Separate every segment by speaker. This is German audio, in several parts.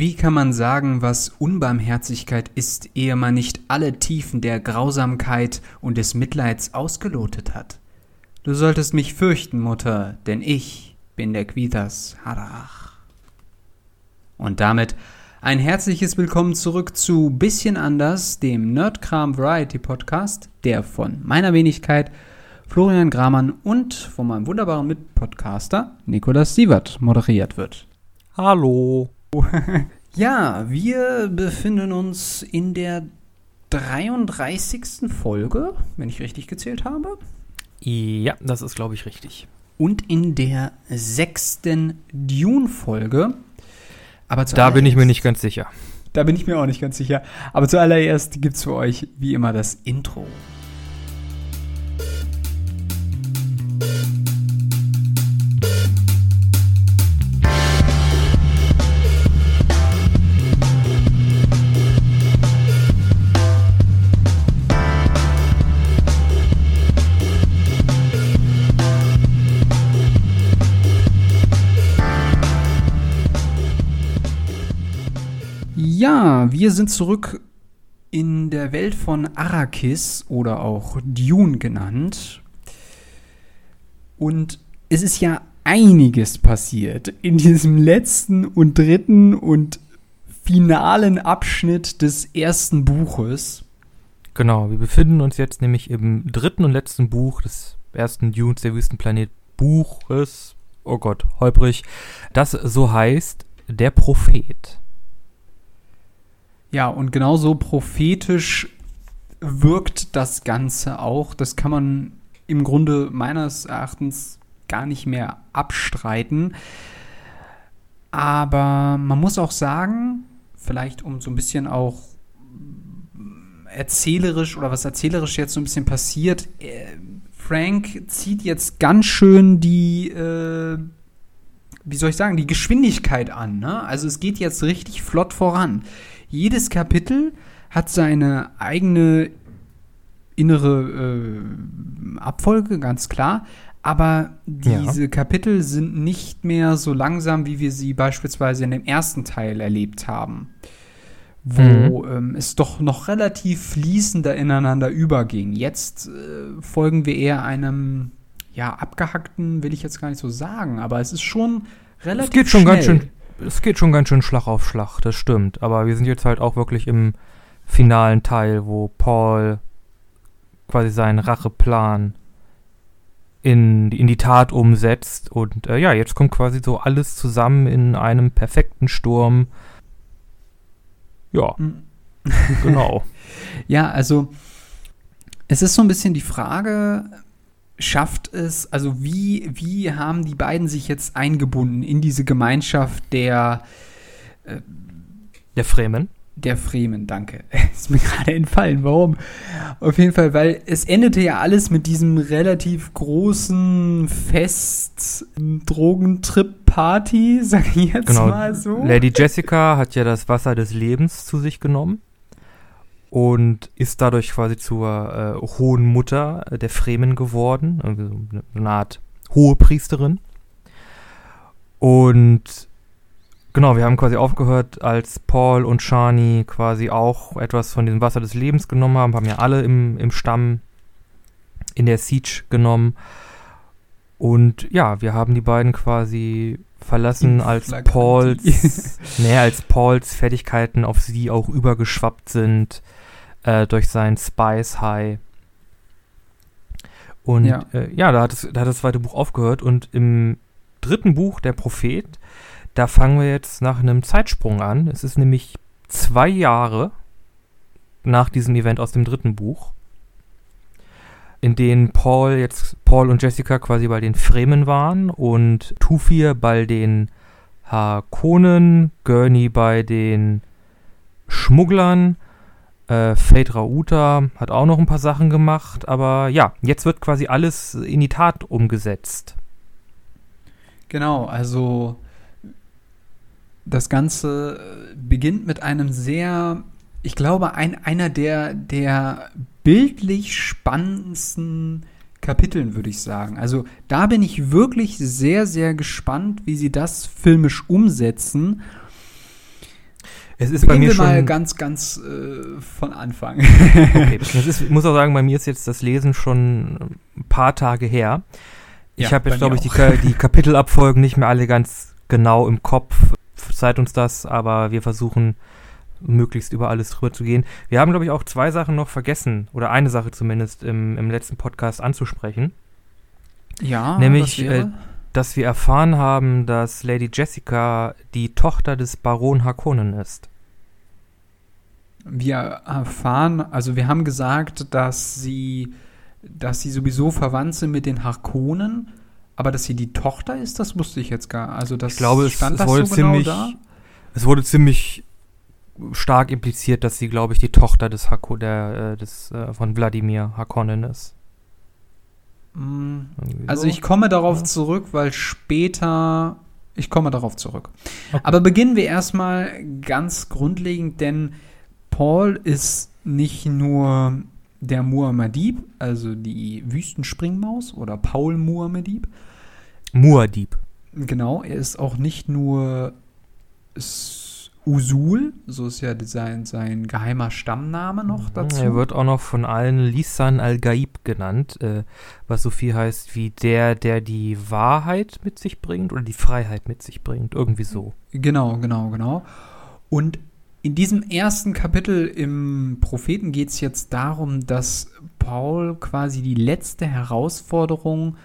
Speaker 1: Wie kann man sagen, was Unbarmherzigkeit ist, ehe man nicht alle Tiefen der Grausamkeit und des Mitleids ausgelotet hat? Du solltest mich fürchten, Mutter, denn ich bin der Quitas Harach. Und damit ein herzliches Willkommen zurück zu Bisschen anders, dem Nerdkram Variety Podcast, der von meiner Wenigkeit Florian Gramann und von meinem wunderbaren Mitpodcaster Nikolas Sievert moderiert wird.
Speaker 2: Hallo.
Speaker 1: ja, wir befinden uns in der 33. Folge, wenn ich richtig gezählt habe.
Speaker 2: Ja, das ist, glaube ich, richtig.
Speaker 1: Und in der sechsten Dune-Folge.
Speaker 2: Aber da bin ich mir nicht ganz sicher.
Speaker 1: Da bin ich mir auch nicht ganz sicher. Aber zuallererst gibt es für euch wie immer das Intro. Wir sind zurück in der Welt von Arrakis oder auch Dune genannt. Und es ist ja einiges passiert in diesem letzten und dritten und finalen Abschnitt des ersten Buches.
Speaker 2: Genau, wir befinden uns jetzt nämlich im dritten und letzten Buch des ersten Dunes der Wüstenplanet Buches. Oh Gott, holprig. Das so heißt Der Prophet.
Speaker 1: Ja, und genauso prophetisch wirkt das Ganze auch. Das kann man im Grunde meines Erachtens gar nicht mehr abstreiten. Aber man muss auch sagen, vielleicht um so ein bisschen auch erzählerisch oder was erzählerisch jetzt so ein bisschen passiert, äh, Frank zieht jetzt ganz schön die, äh, wie soll ich sagen, die Geschwindigkeit an. Ne? Also es geht jetzt richtig flott voran jedes Kapitel hat seine eigene innere äh, Abfolge, ganz klar. Aber diese ja. Kapitel sind nicht mehr so langsam, wie wir sie beispielsweise in dem ersten Teil erlebt haben. Wo mhm. ähm, es doch noch relativ fließender ineinander überging. Jetzt äh, folgen wir eher einem, ja, abgehackten, will ich jetzt gar nicht so sagen, aber es ist schon relativ. Es
Speaker 2: geht schon schnell. ganz schön es geht schon ganz schön Schlag auf Schlag, das stimmt. Aber wir sind jetzt halt auch wirklich im finalen Teil, wo Paul quasi seinen Racheplan in, in die Tat umsetzt. Und äh, ja, jetzt kommt quasi so alles zusammen in einem perfekten Sturm. Ja, mhm. genau.
Speaker 1: ja, also es ist so ein bisschen die Frage, schafft es, also wie, wie haben die beiden sich jetzt eingebunden in diese Gemeinschaft der
Speaker 2: äh, der Fremen?
Speaker 1: Der Fremen, danke. Ist mir gerade entfallen. Warum? Auf jeden Fall, weil es endete ja alles mit diesem relativ großen Fest, Drogentrip-Party, sag ich jetzt genau. mal so.
Speaker 2: Lady Jessica hat ja das Wasser des Lebens zu sich genommen und ist dadurch quasi zur äh, hohen Mutter der Fremen geworden, also eine Art hohe Priesterin. Und genau, wir haben quasi aufgehört, als Paul und Shani quasi auch etwas von diesem Wasser des Lebens genommen haben, haben ja alle im, im Stamm in der Siege genommen. Und ja, wir haben die beiden quasi verlassen, als Pauls, nee, als Pauls Fertigkeiten auf sie auch übergeschwappt sind äh, durch sein Spice High. Und ja, äh, ja da, hat es, da hat das zweite Buch aufgehört und im dritten Buch, der Prophet, da fangen wir jetzt nach einem Zeitsprung an. Es ist nämlich zwei Jahre nach diesem Event aus dem dritten Buch, in denen Paul jetzt, Paul und Jessica quasi bei den Fremen waren und Tufir bei den Harkonnen, Gurney bei den Schmugglern äh, Fate Rauta hat auch noch ein paar Sachen gemacht, aber ja, jetzt wird quasi alles in die Tat umgesetzt.
Speaker 1: Genau, also das Ganze beginnt mit einem sehr, ich glaube, ein, einer der, der bildlich spannendsten Kapiteln, würde ich sagen. Also da bin ich wirklich sehr, sehr gespannt, wie sie das filmisch umsetzen
Speaker 2: Es ist bei
Speaker 1: Beginnen
Speaker 2: mir
Speaker 1: wir
Speaker 2: schon.
Speaker 1: mal ganz, ganz äh, von Anfang.
Speaker 2: Okay, das ist, ich muss auch sagen, bei mir ist jetzt das Lesen schon ein paar Tage her. Ich
Speaker 1: Ja,
Speaker 2: habe
Speaker 1: bei
Speaker 2: jetzt, glaube
Speaker 1: mir
Speaker 2: ich, die, die Kapitelabfolgen nicht mehr alle ganz genau im Kopf. Verzeiht uns das, aber wir versuchen möglichst über alles drüber zu gehen. Wir haben, glaube ich, auch zwei Sachen noch vergessen, oder eine Sache zumindest im, im letzten Podcast anzusprechen,
Speaker 1: ja,
Speaker 2: Nämlich, äh, dass wir erfahren haben, dass Lady Jessica die Tochter des Baron Harkonnen ist.
Speaker 1: Wir erfahren, also wir haben gesagt, dass sie, dass sie sowieso verwandt sind mit den Harkonnen, aber dass sie die Tochter ist, das wusste ich jetzt gar. Also das
Speaker 2: Ich glaube, es,
Speaker 1: stand
Speaker 2: es
Speaker 1: das
Speaker 2: wurde
Speaker 1: so genau
Speaker 2: ziemlich,
Speaker 1: da.
Speaker 2: es wurde ziemlich stark impliziert, dass sie, glaube ich, die Tochter des Hako, der, äh, des, äh, von Wladimir Harkonnen ist.
Speaker 1: Also
Speaker 2: so.
Speaker 1: ich komme darauf zurück, weil später ich komme darauf zurück.
Speaker 2: Okay.
Speaker 1: Aber beginnen wir erstmal ganz grundlegend, denn Paul ist nicht nur der Muad'Dib, also die Wüstenspringmaus oder Paul Muad'Dib,
Speaker 2: Muad'Dib.
Speaker 1: Genau, er ist auch nicht nur Usul, so ist ja sein, sein geheimer Stammname noch dazu.
Speaker 2: Mhm. Er wird auch noch von allen Lisan al-Gaib genannt, äh, was so viel heißt wie der, der die Wahrheit mit sich bringt oder die Freiheit mit sich bringt. Irgendwie so.
Speaker 1: Genau, genau, genau. Und in diesem ersten Kapitel im Propheten geht es jetzt darum, dass Paul quasi die letzte Herausforderung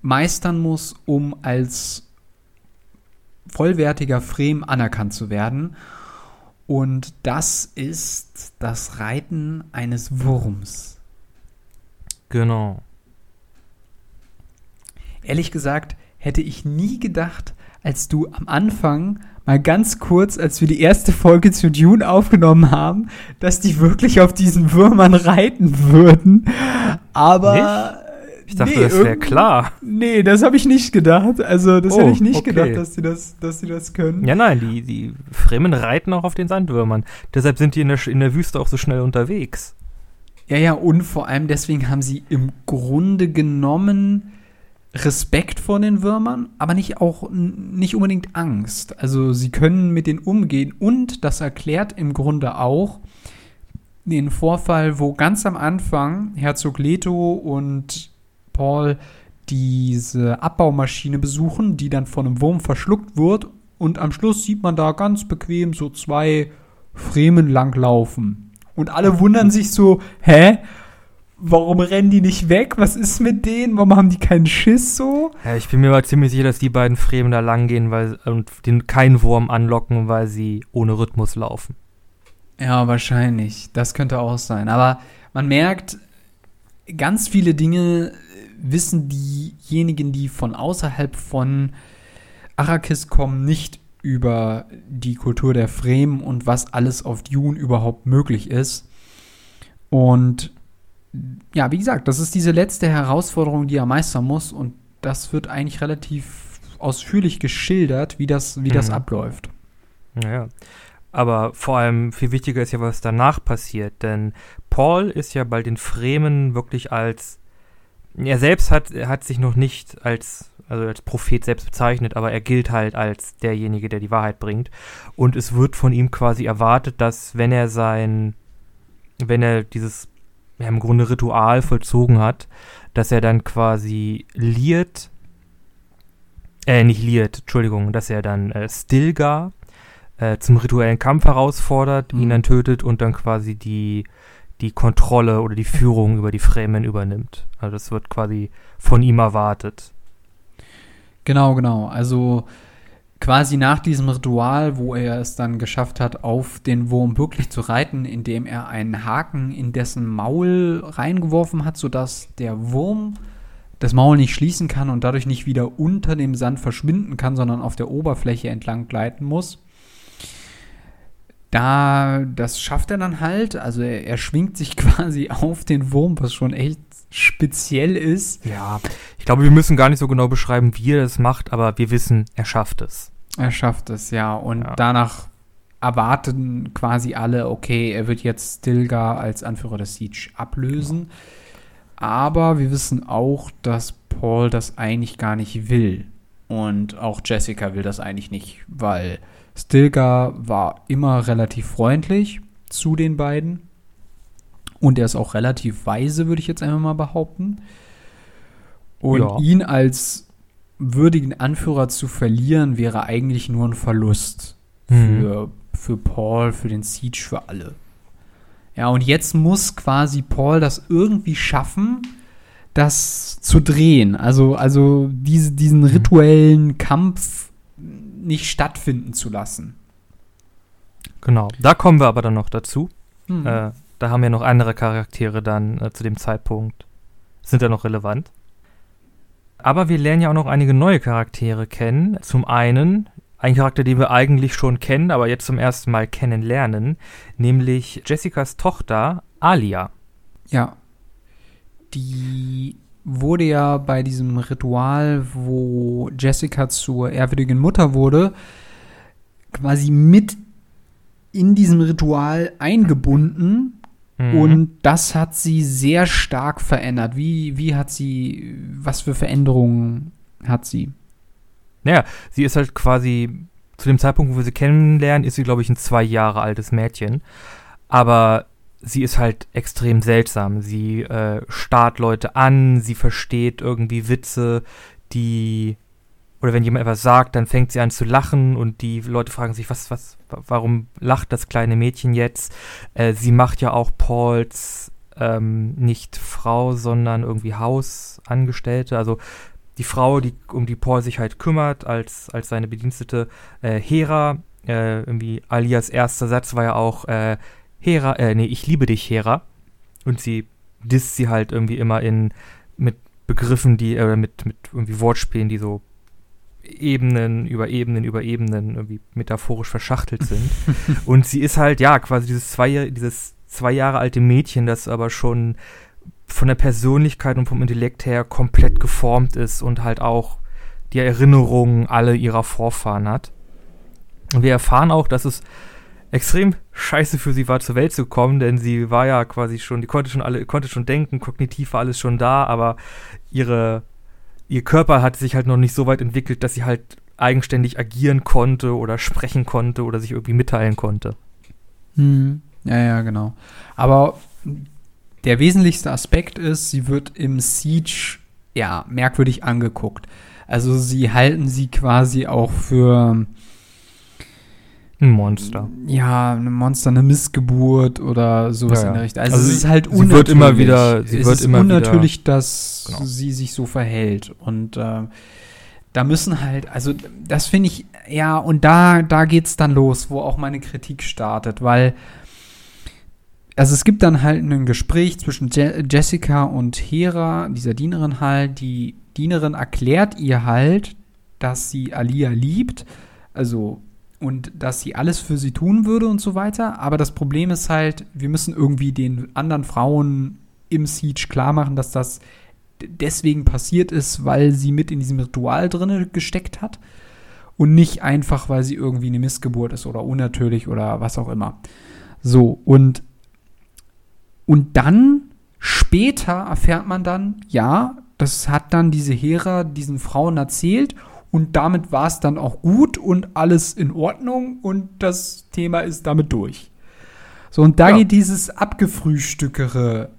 Speaker 1: meistern muss, um als vollwertiger Frem anerkannt zu werden. Und das ist das Reiten eines Wurms.
Speaker 2: Genau.
Speaker 1: Ehrlich gesagt, hätte ich nie gedacht, als du am Anfang mal ganz kurz, als wir die erste Folge zu Dune aufgenommen haben, dass die wirklich auf diesen Würmern reiten würden. Aber
Speaker 2: Ich dachte,
Speaker 1: nee,
Speaker 2: das wäre klar.
Speaker 1: Nee, das habe ich nicht gedacht. Also, das
Speaker 2: Oh,
Speaker 1: hätte ich nicht
Speaker 2: okay.
Speaker 1: gedacht, dass die das, dass die das können.
Speaker 2: Ja, nein, die, die Fremen reiten auch auf den Sandwürmern. Deshalb sind die in der, in der Wüste auch so schnell unterwegs.
Speaker 1: Ja, ja, und vor allem deswegen haben sie im Grunde genommen Respekt vor den Würmern, aber nicht auch nicht unbedingt Angst. Also sie können mit denen umgehen und das erklärt im Grunde auch den Vorfall, wo ganz am Anfang Herzog Leto und Paul diese Abbaumaschine besuchen, die dann von einem Wurm verschluckt wird und am Schluss sieht man da ganz bequem so zwei Fremen langlaufen. Und alle wundern sich so, hä? Warum rennen die nicht weg? Was ist mit denen? Warum haben die keinen Schiss so?
Speaker 2: Ja, ich bin mir aber ziemlich sicher, dass die beiden Fremen da langgehen weil, und den keinen Wurm anlocken, weil sie ohne Rhythmus laufen.
Speaker 1: Ja, wahrscheinlich. Das könnte auch sein. Aber man merkt, ganz viele Dinge wissen diejenigen, die von außerhalb von Arrakis kommen, nicht über die Kultur der Fremen und was alles auf Dune überhaupt möglich ist. Und ja, wie gesagt, das ist diese letzte Herausforderung, die er meistern muss. Und das wird eigentlich relativ ausführlich geschildert, wie das, wie das
Speaker 2: Mhm.
Speaker 1: abläuft.
Speaker 2: Naja. Aber vor allem viel wichtiger ist ja, was danach passiert. Denn Paul ist ja bei den Fremen wirklich als. Er selbst hat, hat sich noch nicht als, also als Prophet selbst bezeichnet, aber er gilt halt als derjenige, der die Wahrheit bringt. Und es wird von ihm quasi erwartet, dass wenn er sein, wenn er dieses ja, im Grunde Ritual vollzogen hat, dass er dann quasi liert, äh, nicht liert, Entschuldigung, dass er dann äh, Stilgar äh, zum rituellen Kampf herausfordert, ihn
Speaker 1: Mhm.
Speaker 2: dann tötet und dann quasi die, die Kontrolle oder die Führung über die Fremen übernimmt. Also das wird quasi von ihm erwartet.
Speaker 1: Genau, genau. Also quasi nach diesem Ritual, wo er es dann geschafft hat, auf den Wurm wirklich zu reiten, indem er einen Haken in dessen Maul reingeworfen hat, sodass der Wurm das Maul nicht schließen kann und dadurch nicht wieder unter dem Sand verschwinden kann, sondern auf der Oberfläche entlang gleiten muss. Da, das schafft er dann halt. Also er, er schwingt sich quasi auf den Wurm, was schon echt speziell ist.
Speaker 2: Ja, ich glaube, wir müssen gar nicht so genau beschreiben, wie er das macht, aber wir wissen, er schafft es.
Speaker 1: Er schafft es, ja. Und
Speaker 2: Ja.
Speaker 1: danach erwarten quasi alle, okay, er wird jetzt Stilgar als Anführer des Siege ablösen. Aber wir wissen auch, dass Paul das eigentlich gar nicht will. Und auch Jessica will das eigentlich nicht, weil Stilgar war immer relativ freundlich zu den beiden. Und er ist auch relativ weise, würde ich jetzt einfach mal behaupten. Und
Speaker 2: Ja.
Speaker 1: ihn als würdigen Anführer zu verlieren, wäre eigentlich nur ein Verlust
Speaker 2: Mhm.
Speaker 1: für, für Paul, für den Siege, für alle. Ja, und jetzt muss quasi Paul das irgendwie schaffen, das zu drehen. Also, also diese, diesen rituellen Kampf nicht stattfinden zu lassen.
Speaker 2: Genau. Da kommen wir aber dann noch dazu.
Speaker 1: Hm.
Speaker 2: Äh, da haben ja noch andere Charaktere dann äh, zu dem Zeitpunkt, sind ja noch relevant. Aber wir lernen ja auch noch einige neue Charaktere kennen. Zum einen ein Charakter, den wir eigentlich schon kennen, aber jetzt zum ersten Mal kennenlernen, nämlich Jessicas Tochter Alia.
Speaker 1: Ja. Die wurde ja bei diesem Ritual, wo Jessica zur ehrwürdigen Mutter wurde, quasi mit in diesem Ritual eingebunden
Speaker 2: Mhm.
Speaker 1: und das hat sie sehr stark verändert. Wie, wie hat sie, was für Veränderungen hat sie?
Speaker 2: Naja, sie ist halt quasi, zu dem Zeitpunkt, wo wir sie kennenlernen, ist sie, glaube ich, ein zwei Jahre altes Mädchen. Aber sie ist halt extrem seltsam. Sie äh, starrt Leute an, sie versteht irgendwie Witze, die. Oder wenn jemand etwas sagt, dann fängt sie an zu lachen und die Leute fragen sich, was, was, wa- warum lacht das kleine Mädchen jetzt? Äh, sie macht ja auch Pauls ähm, nicht Frau, sondern irgendwie Hausangestellte. Also die Frau, die, um die Paul sich halt kümmert, als, als seine Bedienstete äh, Hera. Äh, irgendwie Alias erster Satz war ja auch äh, Hera, äh, nee, ich liebe dich, Hera. Und sie disst sie halt irgendwie immer in mit Begriffen, die, äh, mit, mit irgendwie Wortspielen, die so Ebenen über Ebenen über Ebenen irgendwie metaphorisch verschachtelt sind. und sie ist halt, ja, quasi dieses zwei, dieses zwei Jahre alte Mädchen, das aber schon von der Persönlichkeit und vom Intellekt her komplett geformt ist und halt auch die Erinnerungen alle ihrer Vorfahren hat. Und wir erfahren auch, dass es extrem scheiße für sie war, zur Welt zu kommen, denn sie war ja quasi schon, die konnte schon alle, konnte schon denken, kognitiv war alles schon da, aber ihre, ihr Körper hat sich halt noch nicht so weit entwickelt, dass sie halt eigenständig agieren konnte oder sprechen konnte oder sich irgendwie mitteilen konnte.
Speaker 1: Hm. Ja, ja, genau. Aber der wesentlichste Aspekt ist, sie wird im Siege ja merkwürdig angeguckt. Also sie halten sie quasi auch für
Speaker 2: Ein Monster.
Speaker 1: ja ein Monster, eine Missgeburt oder sowas
Speaker 2: Ja, ja.
Speaker 1: in der Richtung. Also,
Speaker 2: Also
Speaker 1: es
Speaker 2: sie-
Speaker 1: ist halt
Speaker 2: sie
Speaker 1: unnatürlich.
Speaker 2: wird immer wieder- sie
Speaker 1: es
Speaker 2: wird
Speaker 1: ist
Speaker 2: immer wieder-
Speaker 1: unnatürlich, dass
Speaker 2: Genau.
Speaker 1: sie sich so verhält und äh, da müssen halt, also das finde ich, ja, und da, da geht's dann los, wo auch meine Kritik startet, weil also es gibt dann halt ein Gespräch zwischen Je Jessica und Hera, dieser Dienerin halt. Die Dienerin erklärt ihr halt, dass sie Alia liebt, also und dass sie alles für sie tun würde und so weiter. Aber das Problem ist halt, wir müssen irgendwie den anderen Frauen im Siege klar machen, dass das deswegen passiert ist, weil sie mit in diesem Ritual drinne gesteckt hat und nicht einfach, weil sie irgendwie eine Missgeburt ist oder unnatürlich oder was auch immer. So, und und dann, später erfährt man dann, ja, das hat dann diese Hera diesen Frauen erzählt und damit war es dann auch gut und alles in Ordnung und das Thema ist damit durch. So, und da
Speaker 2: Ja.
Speaker 1: geht dieses Abgefrühstückere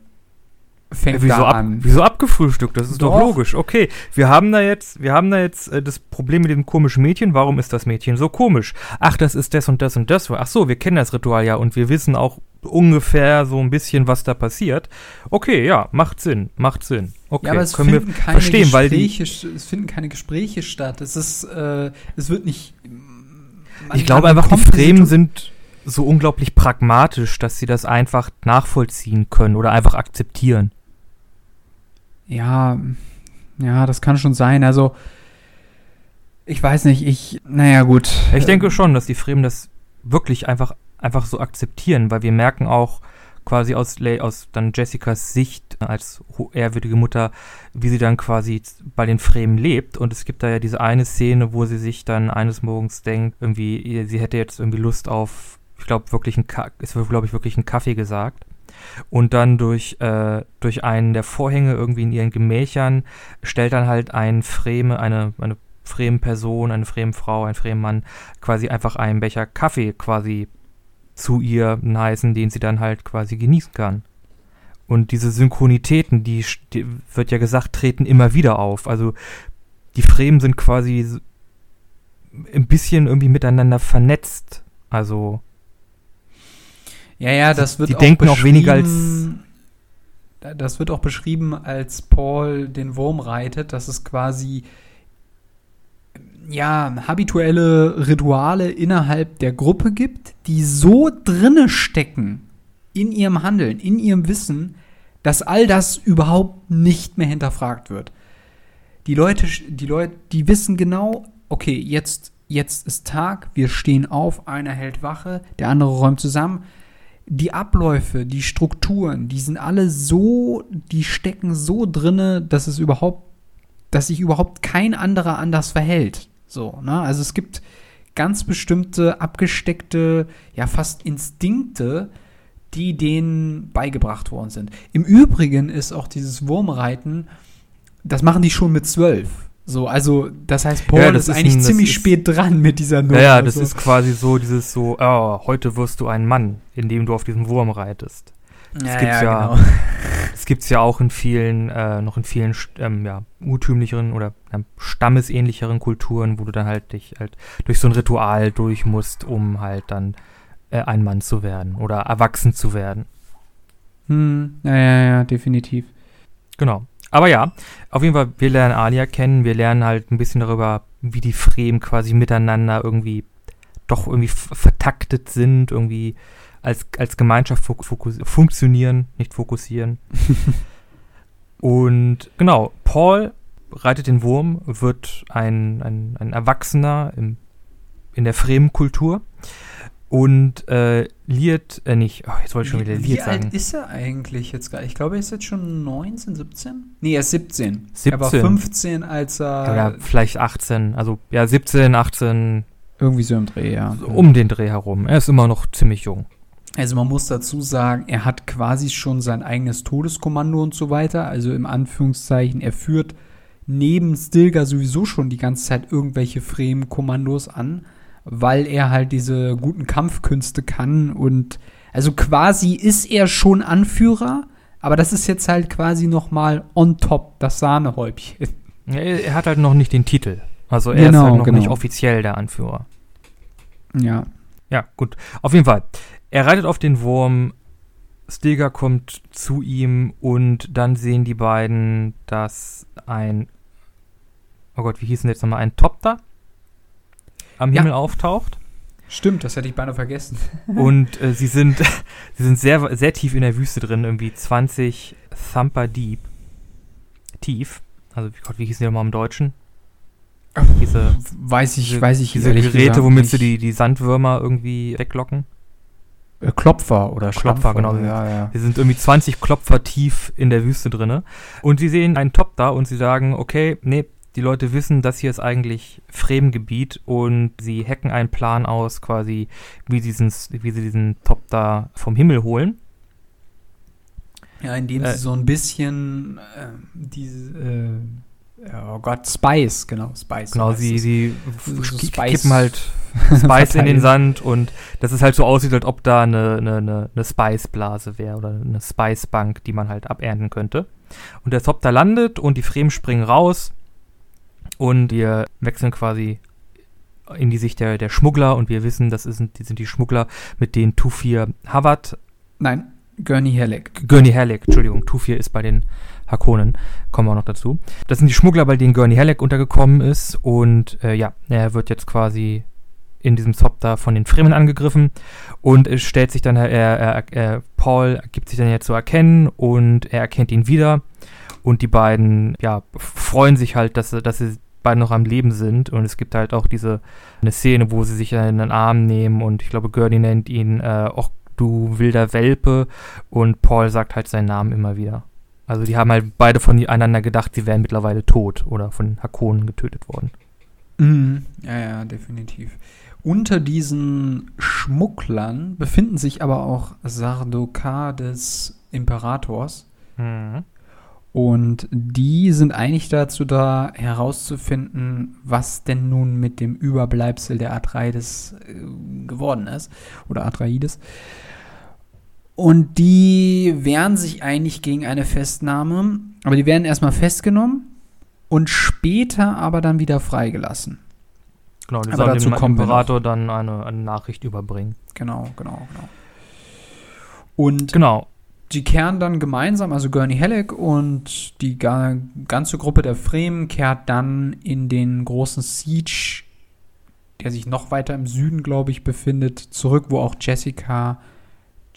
Speaker 1: fängt
Speaker 2: wieso,
Speaker 1: da
Speaker 2: ab,
Speaker 1: an.
Speaker 2: wieso abgefrühstückt? Das ist doch,
Speaker 1: Doch.
Speaker 2: logisch. Okay, wir haben da jetzt, wir haben da jetzt äh, das Problem mit dem komischen Mädchen. Warum ist das Mädchen so komisch? Ach, das ist das und das und das. Ach so, wir kennen das Ritual ja und wir wissen auch ungefähr so ein bisschen, was da passiert. Okay, ja, macht Sinn, macht Sinn. Okay,
Speaker 1: ja, aber es
Speaker 2: können wir
Speaker 1: finden keine
Speaker 2: verstehen, weil die,
Speaker 1: Gespräche, es finden keine Gespräche statt. Es ist, äh, es wird nicht.
Speaker 2: ich glaube einfach, die Fremen sind so unglaublich pragmatisch, dass sie das einfach nachvollziehen können oder einfach akzeptieren.
Speaker 1: Ja, ja, das kann schon sein. Also, ich weiß nicht, ich, naja, gut.
Speaker 2: Ich denke schon, dass die Fremen das wirklich einfach, einfach so akzeptieren, weil wir merken auch quasi aus, aus dann Jessicas Sicht als ehrwürdige Mutter, wie sie dann quasi bei den Fremen lebt. Und es gibt da ja diese eine Szene, wo sie sich dann eines Morgens denkt, irgendwie, sie hätte jetzt irgendwie Lust auf, ich glaube, wirklich ein, es wird, glaube ich, wirklich ein Kaffee gesagt. Und dann durch, äh, durch einen der Vorhänge irgendwie in ihren Gemächern stellt dann halt ein Freme, eine, eine fremden Person, eine fremde Frau, ein fremder Mann quasi einfach einen Becher Kaffee quasi zu ihr heißen, den sie dann halt quasi genießen kann. Und diese Synchronitäten, die, die wird ja gesagt, treten immer wieder auf. Also die Fremen sind quasi ein bisschen irgendwie miteinander vernetzt. Also
Speaker 1: ja, ja, das wird
Speaker 2: die
Speaker 1: auch
Speaker 2: denken auch weniger als
Speaker 1: das wird auch beschrieben, als Paul den Wurm reitet, dass es quasi ja, habituelle Rituale innerhalb der Gruppe gibt, die so drinne stecken in ihrem Handeln, in ihrem Wissen, dass all das überhaupt nicht mehr hinterfragt wird. Die Leute, die Leute, die wissen genau, okay, jetzt, jetzt ist Tag, wir stehen auf, einer hält Wache, der andere räumt zusammen. Die Abläufe, die Strukturen, die sind alle so, die stecken so drinne, dass es überhaupt, dass sich überhaupt kein anderer anders verhält. So, ne? Also es gibt ganz bestimmte abgesteckte, ja fast Instinkte, die denen beigebracht worden sind. Im Übrigen ist auch dieses Wurmreiten, das machen die schon mit zwölf. So, also das heißt, Paul ja, das ist, ist eigentlich ein, ziemlich ist, spät dran mit dieser
Speaker 2: Nummer. Ja, ja, das so. ist quasi so dieses so, oh, heute wirst du ein Mann, indem du auf diesem Wurm reitest. Das ja, gibt's ja, ja genau. das gibt's ja auch in vielen, äh, noch in vielen ähm, ja, urtümlicheren oder äh, stammesähnlicheren Kulturen, wo du dann halt dich halt durch so ein Ritual durch musst, um halt dann äh, ein Mann zu werden oder erwachsen zu werden.
Speaker 1: Hm, ja, ja, ja, definitiv.
Speaker 2: Genau. Aber ja, auf jeden Fall, wir lernen Alia kennen, wir lernen halt ein bisschen darüber, wie die Fremen quasi miteinander irgendwie doch irgendwie vertaktet sind, irgendwie als, als Gemeinschaft funktionieren, nicht fokussieren. Und genau, Paul reitet den Wurm, wird ein, ein, ein Erwachsener im, in der Fremenkultur. Und äh, Liet, äh, nicht, oh, jetzt wollte ich schon wieder Liet sagen.
Speaker 1: Wie alt ist er eigentlich jetzt gerade? Ich glaube, er ist jetzt schon 19, 17? Nee, er ist 17. 17. Er war 15, als er.
Speaker 2: Ja, vielleicht 18. Also, ja, 17, 18.
Speaker 1: Irgendwie so im Dreh, ja.
Speaker 2: Um den Dreh herum. Er ist immer noch ziemlich jung.
Speaker 1: Also man muss dazu sagen, er hat quasi schon sein eigenes Todeskommando und so weiter. Also im Anführungszeichen, er führt neben Stilgar sowieso schon die ganze Zeit irgendwelche Fremen-Kommandos an weil er halt diese guten Kampfkünste kann und also quasi ist er schon Anführer, aber das ist jetzt halt quasi noch mal on top das Sahnehäubchen.
Speaker 2: Ja, er hat halt noch nicht den Titel. Also er genau, ist halt noch genau. nicht offiziell der Anführer.
Speaker 1: Ja.
Speaker 2: Ja, gut. Auf jeden Fall. Er reitet auf den Wurm, Stilgar kommt zu ihm und dann sehen die beiden, dass ein Oh Gott, wie hieß denn jetzt nochmal? Ein Topter? am Himmel ja. auftaucht.
Speaker 1: Stimmt, das hätte ich beinahe vergessen.
Speaker 2: Und äh, sie sind, sie sind sehr, sehr tief in der Wüste drin, irgendwie 20 Thumper Deep. Tief. Also, Gott, wie hießen die nochmal im Deutschen?
Speaker 1: Diese, weiß ich, diese, weiß ich
Speaker 2: Diese Geräte, womit sie die, die Sandwürmer irgendwie weglocken.
Speaker 1: Äh, Klopfer oder
Speaker 2: Klopfer, genau. Ja, ja. Sie sind irgendwie 20 Klopfer tief in der Wüste drinne. Und sie sehen einen Top da und sie sagen, okay, nee, die Leute wissen, das hier ist eigentlich Fremgebiet und sie hacken einen Plan aus, quasi, wie, diesen, wie sie diesen Top da vom Himmel holen.
Speaker 1: Ja, indem äh, sie so ein bisschen äh, diese, äh, oh Gott, Spice, genau, Spice.
Speaker 2: Genau, sie, sie Spice kippen halt Spice in den Sand und dass es halt so aussieht, als ob da eine, eine, eine Spice-Blase wäre oder eine Spice-Bank, die man halt abernten könnte. Und der da landet und die Fremen springen raus und wir wechseln quasi in die Sicht der, der Schmuggler und wir wissen, das sind, die sind die Schmuggler, mit denen Tufir Havard.
Speaker 1: Nein, Gurney Halleck.
Speaker 2: Gurney Halleck, Entschuldigung, Tufir ist bei den Hakonen, kommen wir auch noch dazu. Das sind die Schmuggler, bei denen Gurney Halleck untergekommen ist und äh, ja, er wird jetzt quasi in diesem Zop da von den Fremen angegriffen und es stellt sich dann, er, er, er, Paul gibt sich dann ja zu erkennen und er erkennt ihn wieder und die beiden, ja, freuen sich halt, dass, dass sie beide noch am Leben sind. Und es gibt halt auch diese eine Szene, wo sie sich in den Arm nehmen und ich glaube, Gurney nennt ihn, äh, och, du wilder Welpe. Und Paul sagt halt seinen Namen immer wieder. Also die haben halt beide voneinander gedacht, sie wären mittlerweile tot oder von Hakonen getötet worden.
Speaker 1: Mhm. Ja, ja, definitiv. Unter diesen Schmugglern befinden sich aber auch Sardaukar des Imperators. Mhm. Und die sind eigentlich dazu da, herauszufinden, was denn nun mit dem Überbleibsel der Atreides äh, geworden ist. Oder Atreides. Und die wehren sich eigentlich gegen eine Festnahme. Aber die werden erstmal festgenommen und später aber dann wieder freigelassen.
Speaker 2: Genau, die
Speaker 1: Aber
Speaker 2: sollen
Speaker 1: dazu
Speaker 2: dem Imperator dann eine, eine Nachricht überbringen.
Speaker 1: Genau, genau, genau. Und
Speaker 2: Genau.
Speaker 1: die kehren dann gemeinsam, also Gurney Halleck und die ga ganze Gruppe der Fremen kehrt dann in den großen Siege, der sich noch weiter im Süden, glaube ich, befindet, zurück, wo auch Jessica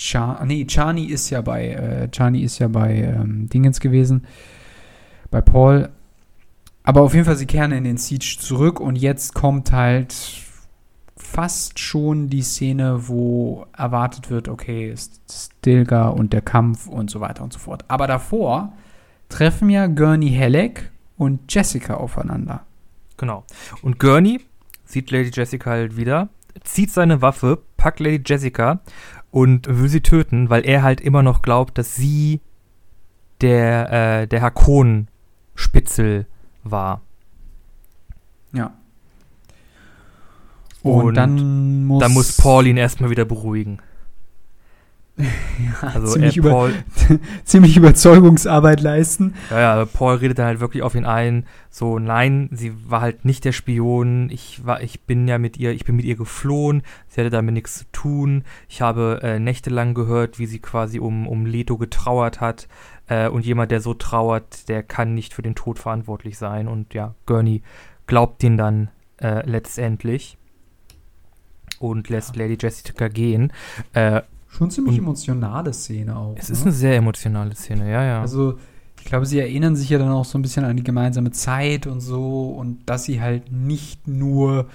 Speaker 1: Cha nee, Chani ist ja bei äh, Chani ist ja bei ähm, Dingens gewesen, bei Paul. Aber auf jeden Fall, sie kehren in den Siege zurück und jetzt kommt halt fast schon die Szene, wo erwartet wird, okay, ist Stilgar und der Kampf und so weiter und so fort. Aber davor treffen ja Gurney Halleck und Jessica aufeinander.
Speaker 2: Genau. Und Gurney sieht Lady Jessica halt wieder, zieht seine Waffe, packt Lady Jessica und will sie töten, weil er halt immer noch glaubt, dass sie der, äh, der Hakon-Spitzel war.
Speaker 1: Ja. Und,
Speaker 2: Und
Speaker 1: dann muss,
Speaker 2: Da muss Paul ihn erstmal wieder beruhigen. Also
Speaker 1: ziemlich,
Speaker 2: er,
Speaker 1: über,
Speaker 2: Paul,
Speaker 1: ziemlich Überzeugungsarbeit leisten.
Speaker 2: ja, ja, Paul redet dann halt wirklich auf ihn ein, so, nein, sie war halt nicht der Spion, ich war, ich bin ja mit ihr, ich bin mit ihr geflohen, sie hatte damit nichts zu tun, ich habe äh, nächtelang gehört, wie sie quasi um, um Leto getrauert hat, äh, und jemand, der so trauert, der kann nicht für den Tod verantwortlich sein, und ja, Gurney glaubt ihn dann äh, letztendlich und lässt Lady Jessica gehen. Äh,
Speaker 1: Schon ziemlich
Speaker 2: Und-
Speaker 1: emotionale Szene auch.
Speaker 2: es
Speaker 1: ne?
Speaker 2: ist eine sehr emotionale Szene, ja, ja.
Speaker 1: Also, ich glaube, sie erinnern sich ja dann auch so ein bisschen an die gemeinsame Zeit und so und dass sie halt nicht nur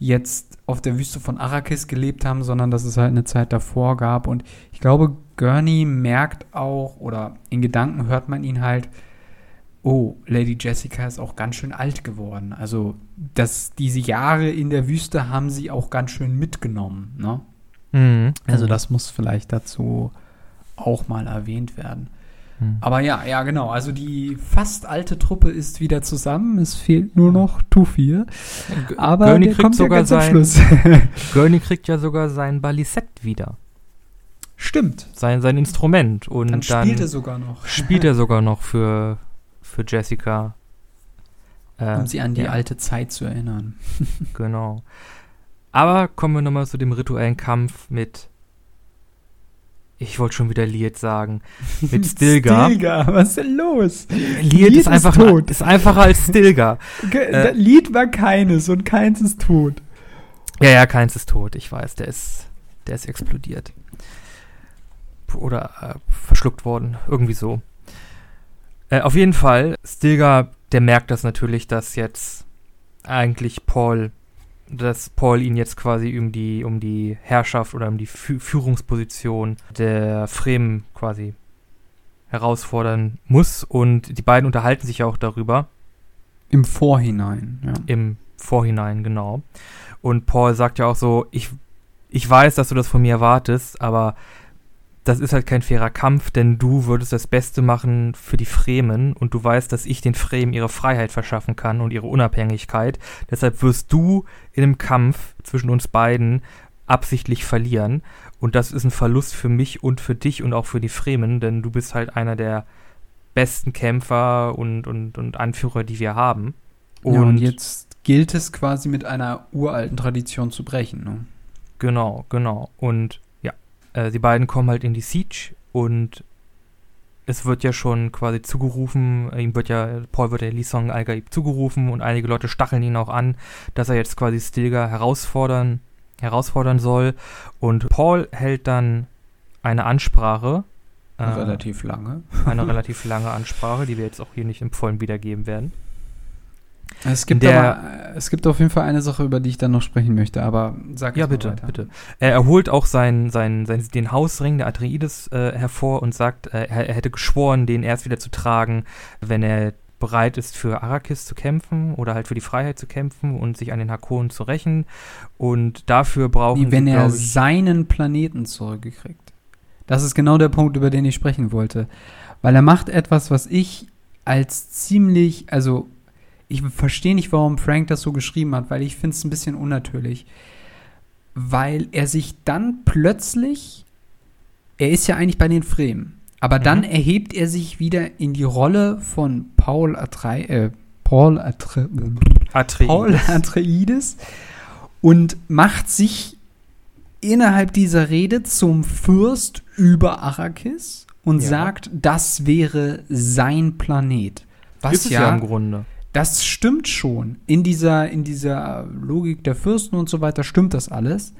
Speaker 1: jetzt auf der Wüste von Arrakis gelebt haben, sondern dass es halt eine Zeit davor gab. Und ich glaube, Gurney merkt auch, oder in Gedanken hört man ihn halt, oh, Lady Jessica ist auch ganz schön alt geworden. Also, dass diese Jahre in der Wüste haben sie auch ganz schön mitgenommen, ne?
Speaker 2: Mhm.
Speaker 1: Also das muss vielleicht dazu auch mal erwähnt werden.
Speaker 2: Mhm.
Speaker 1: Aber ja, ja, genau. Also die fast alte Truppe ist wieder zusammen. Es fehlt nur noch Tufir. Aber
Speaker 2: Gurney
Speaker 1: der
Speaker 2: kriegt
Speaker 1: kommt
Speaker 2: sogar
Speaker 1: ja
Speaker 2: sein. Gurney kriegt ja sogar sein Balisett wieder.
Speaker 1: Stimmt.
Speaker 2: Sein, sein Instrument. Und
Speaker 1: Dann
Speaker 2: dann,
Speaker 1: spielt er sogar noch,
Speaker 2: spielt er sogar noch für, für Jessica. Äh,
Speaker 1: um sie an die
Speaker 2: ja,
Speaker 1: alte Zeit zu erinnern.
Speaker 2: Genau. Aber kommen wir nochmal zu dem rituellen Kampf mit. Ich wollte schon wieder Liet sagen. Mit Stilgar.
Speaker 1: Stilgar, was ist denn los?
Speaker 2: Liet ist
Speaker 1: ist
Speaker 2: einfach
Speaker 1: tot.
Speaker 2: ist einfacher als Stilgar. Äh.
Speaker 1: Lied war keines und keins ist tot.
Speaker 2: Ja, ja, keins ist tot, ich weiß, der ist, der ist explodiert. Oder äh, verschluckt worden, irgendwie so. Äh, auf jeden Fall, Stilgar, der merkt das natürlich, dass jetzt eigentlich Paul, dass Paul ihn jetzt quasi um die, um die Herrschaft oder um die Fü Führungsposition der Fremen quasi herausfordern muss. Und die beiden unterhalten sich auch darüber.
Speaker 1: Im Vorhinein, ja.
Speaker 2: Im Vorhinein, genau. Und Paul sagt ja auch so, ich, ich weiß, dass du das von mir erwartest, aber das ist halt kein fairer Kampf, denn du würdest das Beste machen für die Fremen und du weißt, dass ich den Fremen ihre Freiheit verschaffen kann und ihre Unabhängigkeit. Deshalb wirst du in einem Kampf zwischen uns beiden absichtlich verlieren. Und das ist ein Verlust für mich und für dich und auch für die Fremen, denn du bist halt einer der besten Kämpfer und, und, und Anführer, die wir haben.
Speaker 1: Und, ja, und jetzt gilt es quasi mit einer uralten Tradition zu brechen. Ne?
Speaker 2: Genau, genau. Und äh, die beiden kommen halt in die Siege und es wird ja schon quasi zugerufen, ihm wird ja, Paul wird ja Lisong Algaib zugerufen und einige Leute stacheln ihn auch an, dass er jetzt quasi Stilgar herausfordern, herausfordern soll. Und Paul hält dann eine Ansprache.
Speaker 1: Äh, relativ lange.
Speaker 2: Eine relativ lange Ansprache, die wir jetzt auch hier nicht im Vollen wiedergeben werden.
Speaker 1: Es gibt,
Speaker 2: Der-
Speaker 1: aber, es gibt auf jeden Fall eine Sache, über die ich dann noch sprechen möchte, aber sag
Speaker 2: Ja, bitte,
Speaker 1: weiter.
Speaker 2: bitte. Er, er holt auch sein, sein, sein, den Hausring der Atreides äh, hervor und sagt, äh, er, er hätte geschworen, den erst wieder zu tragen, wenn er bereit ist, für Arrakis zu kämpfen oder halt für die Freiheit zu kämpfen und sich an den Hakonen zu rächen. Und dafür brauchen
Speaker 1: Nee, wenn
Speaker 2: sie,
Speaker 1: er
Speaker 2: ich,
Speaker 1: seinen Planeten zurückkriegt. Das ist genau der Punkt, über den ich sprechen wollte. weil er macht etwas, was ich als ziemlich, also ich verstehe nicht, warum Frank das so geschrieben hat, weil ich finde es ein bisschen unnatürlich. Weil er sich dann plötzlich, er ist ja eigentlich bei den Fremen, aber dann
Speaker 2: Mhm.
Speaker 1: erhebt er sich wieder in die Rolle von Paul Atrei, äh, Paul, Atre,
Speaker 2: Atreides.
Speaker 1: Paul Atreides und macht sich innerhalb dieser Rede zum Fürst über Arrakis und
Speaker 2: Ja.
Speaker 1: sagt, das wäre sein Planet. Was
Speaker 2: ist ja,
Speaker 1: ja,
Speaker 2: im Grunde.
Speaker 1: Das stimmt schon. In dieser, in dieser Logik der Fürsten und so weiter stimmt das alles.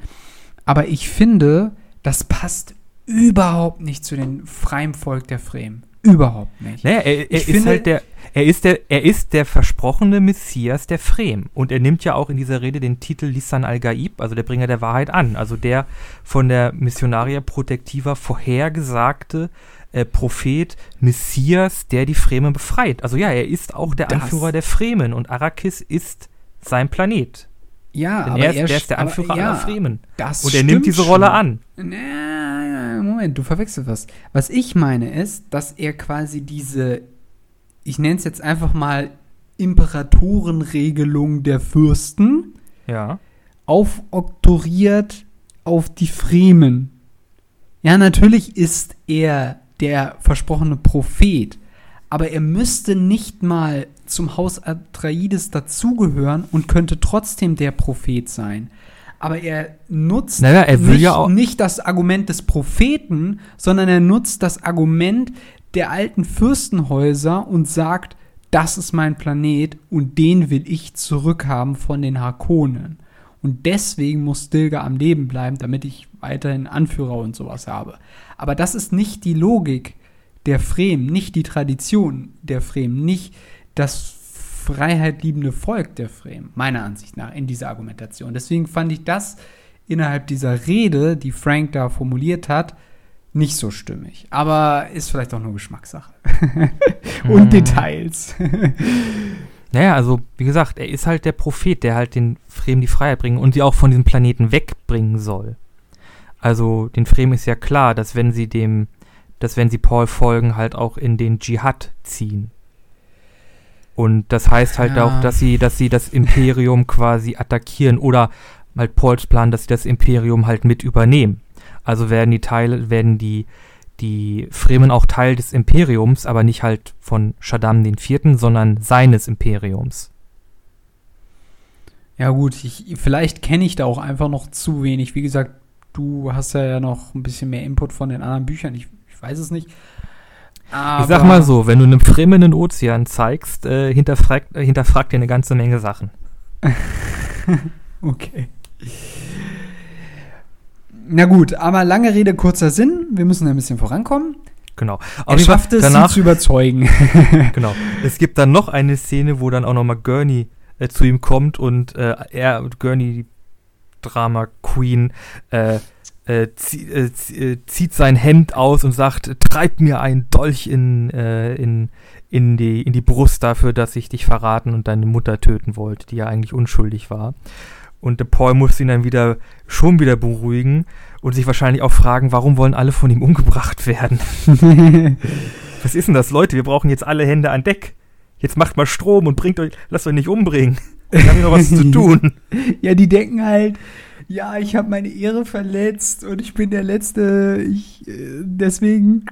Speaker 1: Aber ich finde, das passt überhaupt nicht zu dem freien Volk der Fremen. Überhaupt nicht.
Speaker 2: Naja, er, er ist
Speaker 1: finde-
Speaker 2: halt der, er ist der, er ist der versprochene Messias der Fremen. Und er nimmt ja auch in dieser Rede den Titel Lisan al-Gaib, also der Bringer der Wahrheit an. Also der von der Missionaria Protectiva vorhergesagte äh, Prophet, Messias, der die Fremen befreit. Also ja, er ist auch der
Speaker 1: Das-
Speaker 2: Anführer der Fremen und Arrakis ist sein Planet.
Speaker 1: Ja,
Speaker 2: Denn
Speaker 1: aber
Speaker 2: er ist,
Speaker 1: er
Speaker 2: der ist der
Speaker 1: aber
Speaker 2: Anführer
Speaker 1: ja,
Speaker 2: aller Fremen.
Speaker 1: Das
Speaker 2: Und er nimmt diese Rolle
Speaker 1: schon.
Speaker 2: an.
Speaker 1: Na, Moment, du verwechselst was. Was ich meine ist, dass er quasi diese, ich nenne es jetzt einfach mal Imperatorenregelung der Fürsten
Speaker 2: Ja.
Speaker 1: aufoktoriert auf die Fremen. Ja, natürlich ist er der versprochene Prophet, aber er müsste nicht mal zum Haus Atreides dazugehören und könnte trotzdem der Prophet sein. Aber er nutzt
Speaker 2: Naja, er
Speaker 1: nicht,
Speaker 2: ja
Speaker 1: nicht das Argument des Propheten, sondern er nutzt das Argument der alten Fürstenhäuser und sagt, das ist mein Planet und den will ich zurückhaben von den Harkonnen. Und deswegen muss Stilgar am Leben bleiben, damit ich weiterhin Anführer und sowas habe. Aber das ist nicht die Logik der Fremen, nicht die Tradition der Fremen, nicht das freiheitliebende Volk der Fremen, meiner Ansicht nach, in dieser Argumentation. Deswegen fand ich das innerhalb dieser Rede, die Frank da formuliert hat, nicht so stimmig. Aber ist vielleicht auch nur Geschmackssache. und
Speaker 2: Mhm.
Speaker 1: Details.
Speaker 2: Naja, also wie gesagt, er ist halt der Prophet, der halt den Fremen die Freiheit bringen und sie auch von diesem Planeten wegbringen soll. Also den Fremen ist ja klar, dass wenn sie dem, dass wenn sie Paul folgen, halt auch in den Dschihad ziehen. Und das heißt halt
Speaker 1: Ja.
Speaker 2: auch, dass sie, dass sie das Imperium quasi attackieren oder halt Pauls Plan, dass sie das Imperium halt mit übernehmen. Also werden die Teile, werden die, die Fremen auch Teil des Imperiums, aber nicht halt von Shaddam IV., sondern seines Imperiums.
Speaker 1: Ja, gut, ich, vielleicht kenne ich da auch einfach noch zu wenig. Wie gesagt, du hast ja, noch ein bisschen mehr Input von den anderen Büchern. Ich, ich weiß es nicht. Aber
Speaker 2: ich sag mal so, wenn du einem Fremen einen Ozean zeigst, äh, hinterfragt, äh, hinterfragt dir eine ganze Menge Sachen.
Speaker 1: Okay. Na gut, aber lange Rede, kurzer Sinn. Wir müssen ein bisschen vorankommen.
Speaker 2: Genau.
Speaker 1: Er
Speaker 2: Auf jeden Fall
Speaker 1: schafft es,
Speaker 2: danach,
Speaker 1: sie zu überzeugen.
Speaker 2: genau. Es gibt dann noch eine Szene, wo dann auch nochmal Gurney äh, zu ihm kommt und äh, er und Gurney, die Drama Queen, äh, äh, zie äh, äh, zieht sein Hemd aus und sagt, treib mir einen Dolch in, in, in, die, in die Brust dafür, dass ich dich verraten und deine Mutter töten wollte, die ja eigentlich unschuldig war. Und der Paul muss ihn dann wieder schon wieder beruhigen und sich wahrscheinlich auch fragen, warum wollen alle von ihm umgebracht werden? Was ist denn das, Leute? Wir brauchen jetzt alle Hände an Deck. Jetzt macht mal Strom und bringt euch, lasst euch nicht umbringen. Wir haben hier noch was zu tun.
Speaker 1: ja, die denken halt, ja, ich habe meine Ehre verletzt und ich bin der Letzte. Ich, äh, deswegen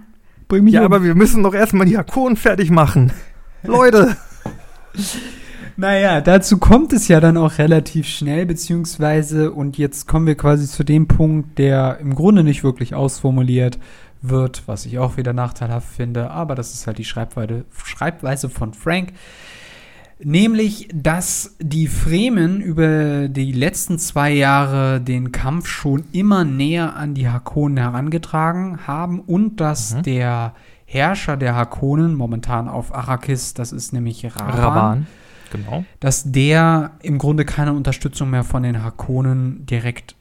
Speaker 1: bring mich
Speaker 2: Ja,
Speaker 1: um.
Speaker 2: aber wir müssen doch erstmal die Hakonen fertig machen. Leute.
Speaker 1: Naja, dazu kommt es ja dann auch relativ schnell, beziehungsweise, und jetzt kommen wir quasi zu dem Punkt, der im Grunde nicht wirklich ausformuliert wird, was ich auch wieder nachteilhaft finde, aber das ist halt die Schreibweise, Schreibweise von Frank. Nämlich, dass die Fremen über die letzten zwei Jahre den Kampf schon immer näher an die Hakonen herangetragen haben und dass
Speaker 2: Mhm.
Speaker 1: der Herrscher der Hakonen, momentan auf Arrakis, das ist nämlich Raban,
Speaker 2: Raban. Genau.
Speaker 1: dass der im Grunde keine Unterstützung mehr von den Hakonen direkt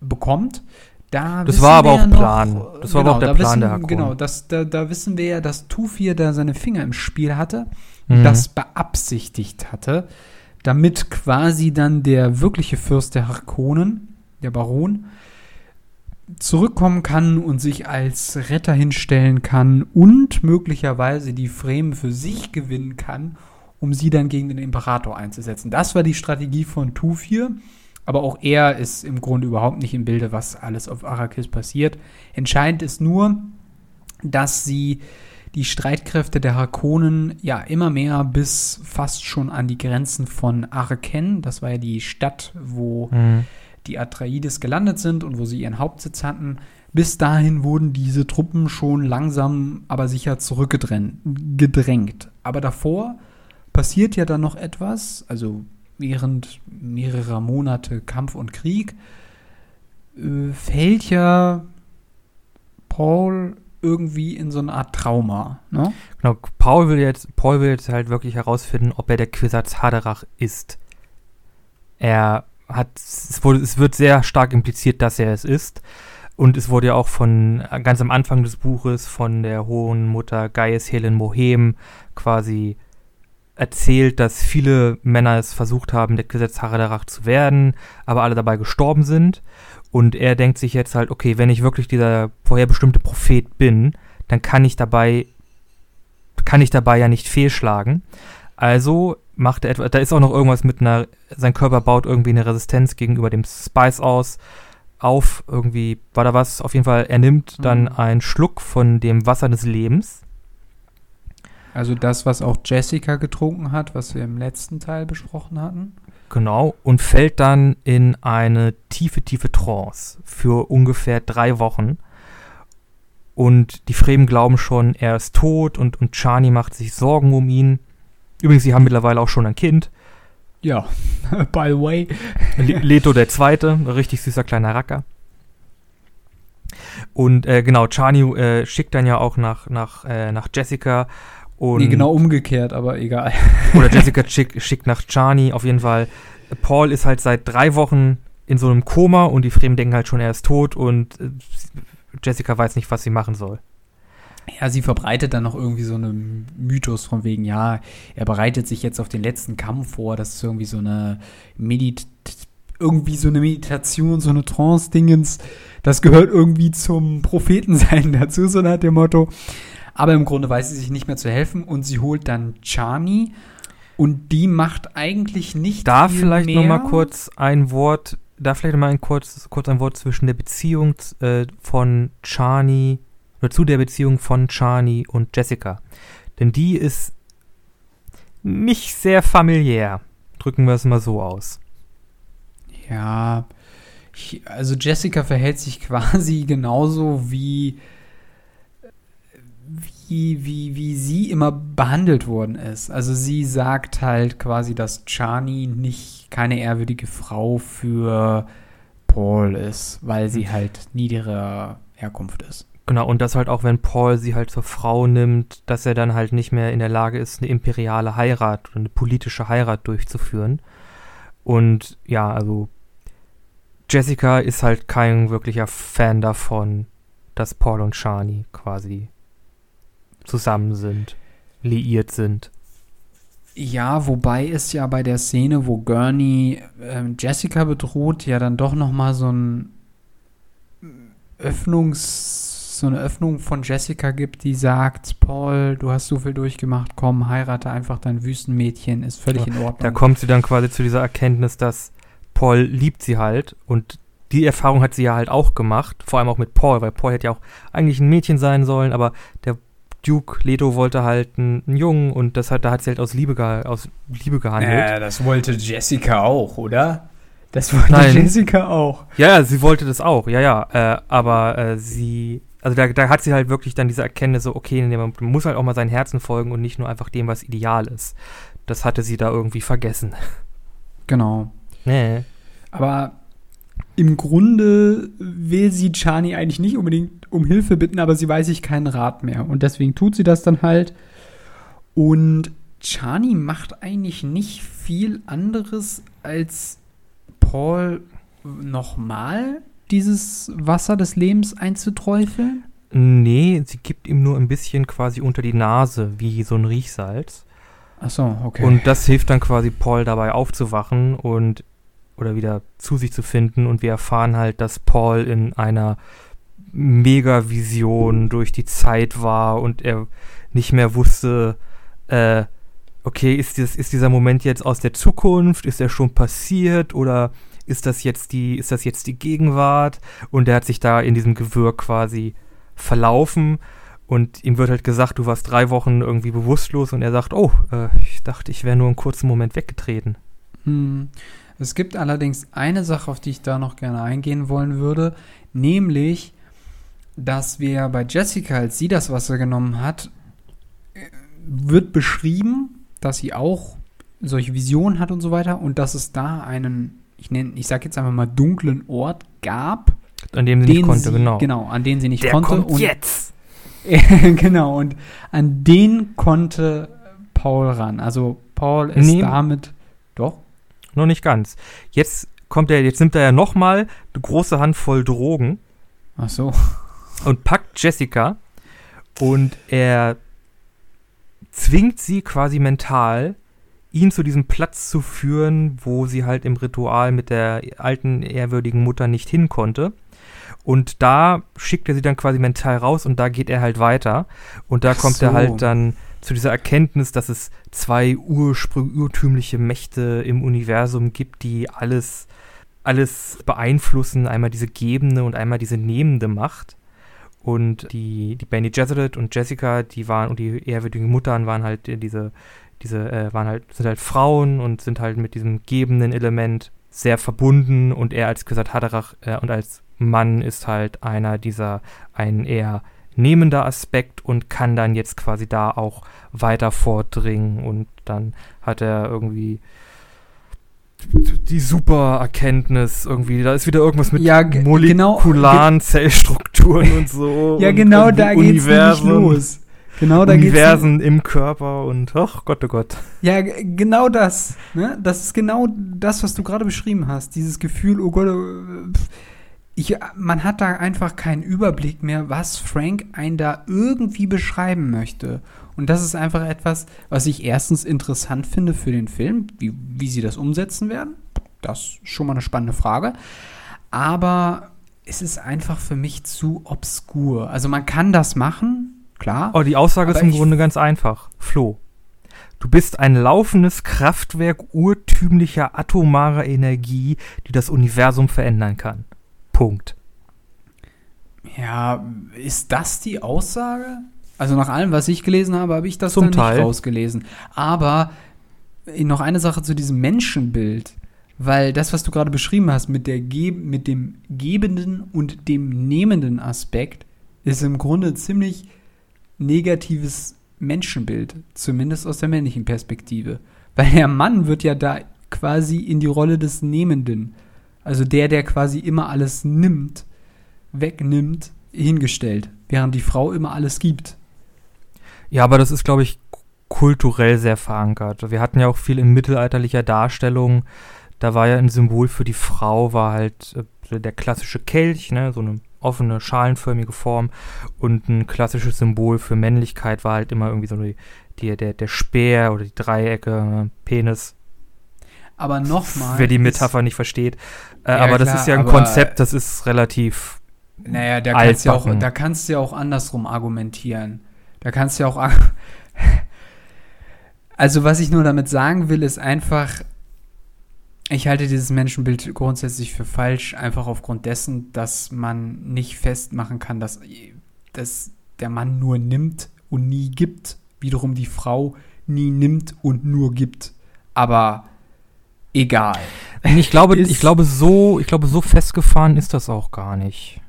Speaker 1: bekommt. Da
Speaker 2: Das war aber auch
Speaker 1: ja noch-
Speaker 2: Plan. Das war aber auch der
Speaker 1: da
Speaker 2: Plan
Speaker 1: wissen,
Speaker 2: der Hakonen.
Speaker 1: Genau, das, da, da wissen wir ja, dass Tufir da seine Finger im Spiel hatte
Speaker 2: Mhm.
Speaker 1: das beabsichtigt hatte, damit quasi dann der wirkliche Fürst der Hakonen, der Baron, zurückkommen kann und sich als Retter hinstellen kann und möglicherweise die Fremen für sich gewinnen kann, um sie dann gegen den Imperator einzusetzen. Das war die Strategie von Tufir. Aber auch er ist im Grunde überhaupt nicht im Bilde, was alles auf Arrakis passiert. Entscheidend ist nur, dass sie die Streitkräfte der Harkonnen ja immer mehr bis fast schon an die Grenzen von Arken, das war ja die Stadt, wo mhm. die Atreides gelandet sind und wo sie ihren Hauptsitz hatten, bis dahin wurden diese Truppen schon langsam, aber sicher zurückgedrängt. Aber davor passiert ja dann noch etwas, also während mehrerer Monate Kampf und Krieg, äh, fällt ja Paul irgendwie in so eine Art Trauma. Ne?
Speaker 2: Genau, Paul will jetzt, Paul will jetzt halt wirklich herausfinden, ob er der Quisatz Haderach ist. Er hat, es, wurde, es wird sehr stark impliziert, dass er es ist. Und es wurde ja auch von ganz am Anfang des Buches von der hohen Mutter Gaius Helen Mohem quasi erzählt, dass viele Männer es versucht haben, der Gesetz Haderach zu werden, aber alle dabei gestorben sind. Und er denkt sich jetzt halt, okay, wenn ich wirklich dieser vorherbestimmte Prophet bin, dann kann ich dabei, kann ich dabei ja nicht fehlschlagen. Also macht er etwa, da ist auch noch irgendwas mit einer, sein Körper baut irgendwie eine Resistenz gegenüber dem Spice aus, auf, irgendwie war da was, auf jeden Fall, er nimmt mhm. dann einen Schluck von dem Wasser des Lebens.
Speaker 1: Also das, was auch Jessica getrunken hat, was wir im letzten Teil besprochen hatten.
Speaker 2: Genau, und fällt dann in eine tiefe, tiefe Trance für ungefähr drei Wochen. Und die Fremen glauben schon, er ist tot und, und Chani macht sich Sorgen um ihn. Übrigens, sie haben mittlerweile auch schon ein Kind.
Speaker 1: Ja, by the way.
Speaker 2: Leto der Zweite, richtig süßer kleiner Racker. Und äh, genau, Chani äh, schickt dann ja auch nach, nach, äh, nach Jessica und
Speaker 1: nee, genau umgekehrt, aber egal.
Speaker 2: Oder Jessica schick, schickt nach Chani. Auf jeden Fall. Paul ist halt seit drei Wochen in so einem Koma und die Fremen denken halt schon, er ist tot und äh, Jessica weiß nicht, was sie machen soll.
Speaker 1: Ja, sie verbreitet dann noch irgendwie so einen Mythos von wegen, ja, er bereitet sich jetzt auf den letzten Kampf vor, das ist irgendwie so eine Medit irgendwie so eine Meditation, so eine Trance-Dingens, das gehört irgendwie zum Prophetensein dazu, so nach dem Motto. Aber im Grunde weiß sie sich nicht mehr zu helfen und sie holt dann Chani und die macht eigentlich nicht
Speaker 2: da viel vielleicht mehr. noch mal kurz ein Wort, da vielleicht noch mal ein kurz, kurz ein Wort zwischen der Beziehung äh, von Chani oder zu der Beziehung von Chani und Jessica, denn die ist nicht sehr familiär. Drücken wir es mal so aus.
Speaker 1: Ja, also Jessica verhält sich quasi genauso wie wie, wie, wie sie immer behandelt worden ist. Also sie sagt halt quasi, dass Chani nicht keine ehrwürdige Frau für Paul ist, weil sie halt niedriger Herkunft ist.
Speaker 2: Genau, und dass halt auch, wenn Paul sie halt zur Frau nimmt, dass er dann halt nicht mehr in der Lage ist, eine imperiale Heirat oder eine politische Heirat durchzuführen. Und ja, also Jessica ist halt kein wirklicher Fan davon, dass Paul und Shani quasi zusammen sind, liiert sind.
Speaker 1: Ja, wobei es ja bei der Szene, wo Gurney äh, Jessica bedroht, ja dann doch noch mal so ein Öffnungs so eine Öffnung von Jessica gibt, die sagt, Paul, du hast so viel durchgemacht, komm, heirate einfach dein Wüstenmädchen, ist völlig in Ordnung.
Speaker 2: Da kommt sie dann quasi zu dieser Erkenntnis, dass Paul liebt sie halt und die Erfahrung hat sie ja halt auch gemacht, vor allem auch mit Paul, weil Paul hätte ja auch eigentlich ein Mädchen sein sollen, aber der Duke Leto wollte halt einen, einen Jungen und das hat, da hat sie halt aus Liebe, aus Liebe gehandelt.
Speaker 1: Ja, das wollte Jessica auch, oder? Das wollte Nein. Jessica auch.
Speaker 2: Ja, ja, sie wollte das auch, ja, ja. Äh, aber äh, sie, also da, da hat sie halt wirklich dann diese Erkenntnis, so, okay, man muss halt auch mal seinem Herzen folgen und nicht nur einfach dem, was ideal ist. Das hatte sie da irgendwie vergessen.
Speaker 1: Genau.
Speaker 2: Nee.
Speaker 1: Aber im Grunde will sie Chani eigentlich nicht unbedingt um Hilfe bitten, aber sie weiß sich keinen Rat mehr. Und deswegen tut sie das dann halt. Und Chani macht eigentlich nicht viel anderes, als Paul nochmal dieses Wasser des Lebens einzuträufeln.
Speaker 2: Nee, sie gibt ihm nur ein bisschen quasi unter die Nase, wie so ein Riechsalz.
Speaker 1: Ach so, okay.
Speaker 2: Und das hilft dann quasi Paul dabei aufzuwachen und oder wieder zu sich zu finden und wir erfahren halt, dass Paul in einer Mega-Vision durch die Zeit war und er nicht mehr wusste, äh, okay, ist, dieses, ist dieser Moment jetzt aus der Zukunft, ist er schon passiert oder ist das jetzt die, ist das jetzt die Gegenwart? Und er hat sich da in diesem Gewirr quasi verlaufen und ihm wird halt gesagt, du warst drei Wochen irgendwie bewusstlos und er sagt, oh, äh, ich dachte, ich wäre nur einen kurzen Moment weggetreten.
Speaker 1: Hm. Es gibt allerdings eine Sache, auf die ich da noch gerne eingehen wollen würde, nämlich, dass wir bei Jessica, als sie das Wasser genommen hat, wird beschrieben, dass sie auch solche Visionen hat und so weiter und dass es da einen, ich nenne, ich sag jetzt einfach mal dunklen Ort gab,
Speaker 2: an dem sie nicht konnte, sie, genau.
Speaker 1: Genau, an den sie nicht
Speaker 2: Der
Speaker 1: konnte.
Speaker 2: Kommt
Speaker 1: und
Speaker 2: jetzt!
Speaker 1: genau, und an den konnte Paul ran. Also Paul ist
Speaker 2: Nee.
Speaker 1: damit. Doch?
Speaker 2: Noch nicht ganz. Jetzt kommt er, jetzt nimmt er ja nochmal eine große Handvoll Drogen
Speaker 1: Ach so.
Speaker 2: Und packt Jessica und er zwingt sie quasi mental, ihn zu diesem Platz zu führen, wo sie halt im Ritual mit der alten, ehrwürdigen Mutter nicht hin konnte. Und da schickt er sie dann quasi mental raus und da geht er halt weiter. Und da
Speaker 1: Ach
Speaker 2: kommt er
Speaker 1: so.
Speaker 2: halt dann zu dieser Erkenntnis, dass es zwei urspr- urtümliche Mächte im Universum gibt, die alles, alles beeinflussen. Einmal diese gebende und einmal diese nehmende Macht. Und die, die Benny Gesserit und Jessica, die waren, und die ehrwürdigen Muttern waren halt diese, diese, äh, waren halt, sind halt Frauen und sind halt mit diesem gebenden Element sehr verbunden. Und er als Quisat Haderach äh, und als Mann ist halt einer dieser, ein eher nehmender Aspekt und kann dann jetzt quasi da auch weiter vordringen. Und dann hat er irgendwie die super Erkenntnis irgendwie, da ist wieder irgendwas mit
Speaker 1: Ja, ge-
Speaker 2: molekularen Zellstrukturen und so.
Speaker 1: Ja,
Speaker 2: und
Speaker 1: genau da geht's nämlich los. Genau da geht's.
Speaker 2: Universen im Körper und ach Gott, oh Gott.
Speaker 1: Ja, genau das. Ne? Das ist genau das, was du gerade beschrieben hast. Dieses Gefühl, oh Gott, pf. ich, man hat da einfach keinen Überblick mehr, was Frank einen da irgendwie beschreiben möchte. Und das ist einfach etwas, was ich erstens interessant finde für den Film, wie, wie sie das umsetzen werden. Das ist schon mal eine spannende Frage. Aber es ist einfach für mich zu obskur. Also man kann das machen, klar.
Speaker 2: Oh, die Aussage ist im Grunde ganz einfach. Flo, du bist ein laufendes Kraftwerk urtümlicher atomarer Energie, die das Universum verändern kann. Punkt.
Speaker 1: Ja, ist das die Aussage? Also nach allem, was ich gelesen habe, habe ich das
Speaker 2: Zum
Speaker 1: dann
Speaker 2: Teil.
Speaker 1: nicht rausgelesen. Aber äh, noch eine Sache zu diesem Menschenbild. Weil das, was du gerade beschrieben hast mit, der Ge mit dem gebenden und dem nehmenden Aspekt, ist im Grunde ein ziemlich negatives Menschenbild. Zumindest aus der männlichen Perspektive. Weil der Mann wird ja da quasi in die Rolle des Nehmenden, also der, der quasi immer alles nimmt, wegnimmt, hingestellt, während die Frau immer alles gibt.
Speaker 2: Ja, aber das ist, glaube ich, kulturell sehr verankert. Wir hatten ja auch viel in mittelalterlicher Darstellung. Da war ja ein Symbol für die Frau, war halt äh, der klassische Kelch, ne, so eine offene, schalenförmige Form. Und ein klassisches Symbol für Männlichkeit war halt immer irgendwie so die, die, der, der Speer oder die Dreiecke, ne, Penis.
Speaker 1: Aber nochmal.
Speaker 2: Wer die Metapher nicht versteht. Äh,
Speaker 1: Ja,
Speaker 2: aber das
Speaker 1: klar,
Speaker 2: ist ja ein Konzept, das ist relativ.
Speaker 1: Naja, da kannst, du ja auch, da kannst du ja auch andersrum argumentieren. Da kannst du ja auch. Also, was ich nur damit sagen will, ist einfach, ich halte dieses Menschenbild grundsätzlich für falsch, einfach aufgrund dessen, dass man nicht festmachen kann, dass, dass der Mann nur nimmt und nie gibt, wiederum die Frau nie nimmt und nur gibt. Aber egal.
Speaker 2: Ich glaube, ich glaube, so, ich glaube, so festgefahren ist das auch gar nicht.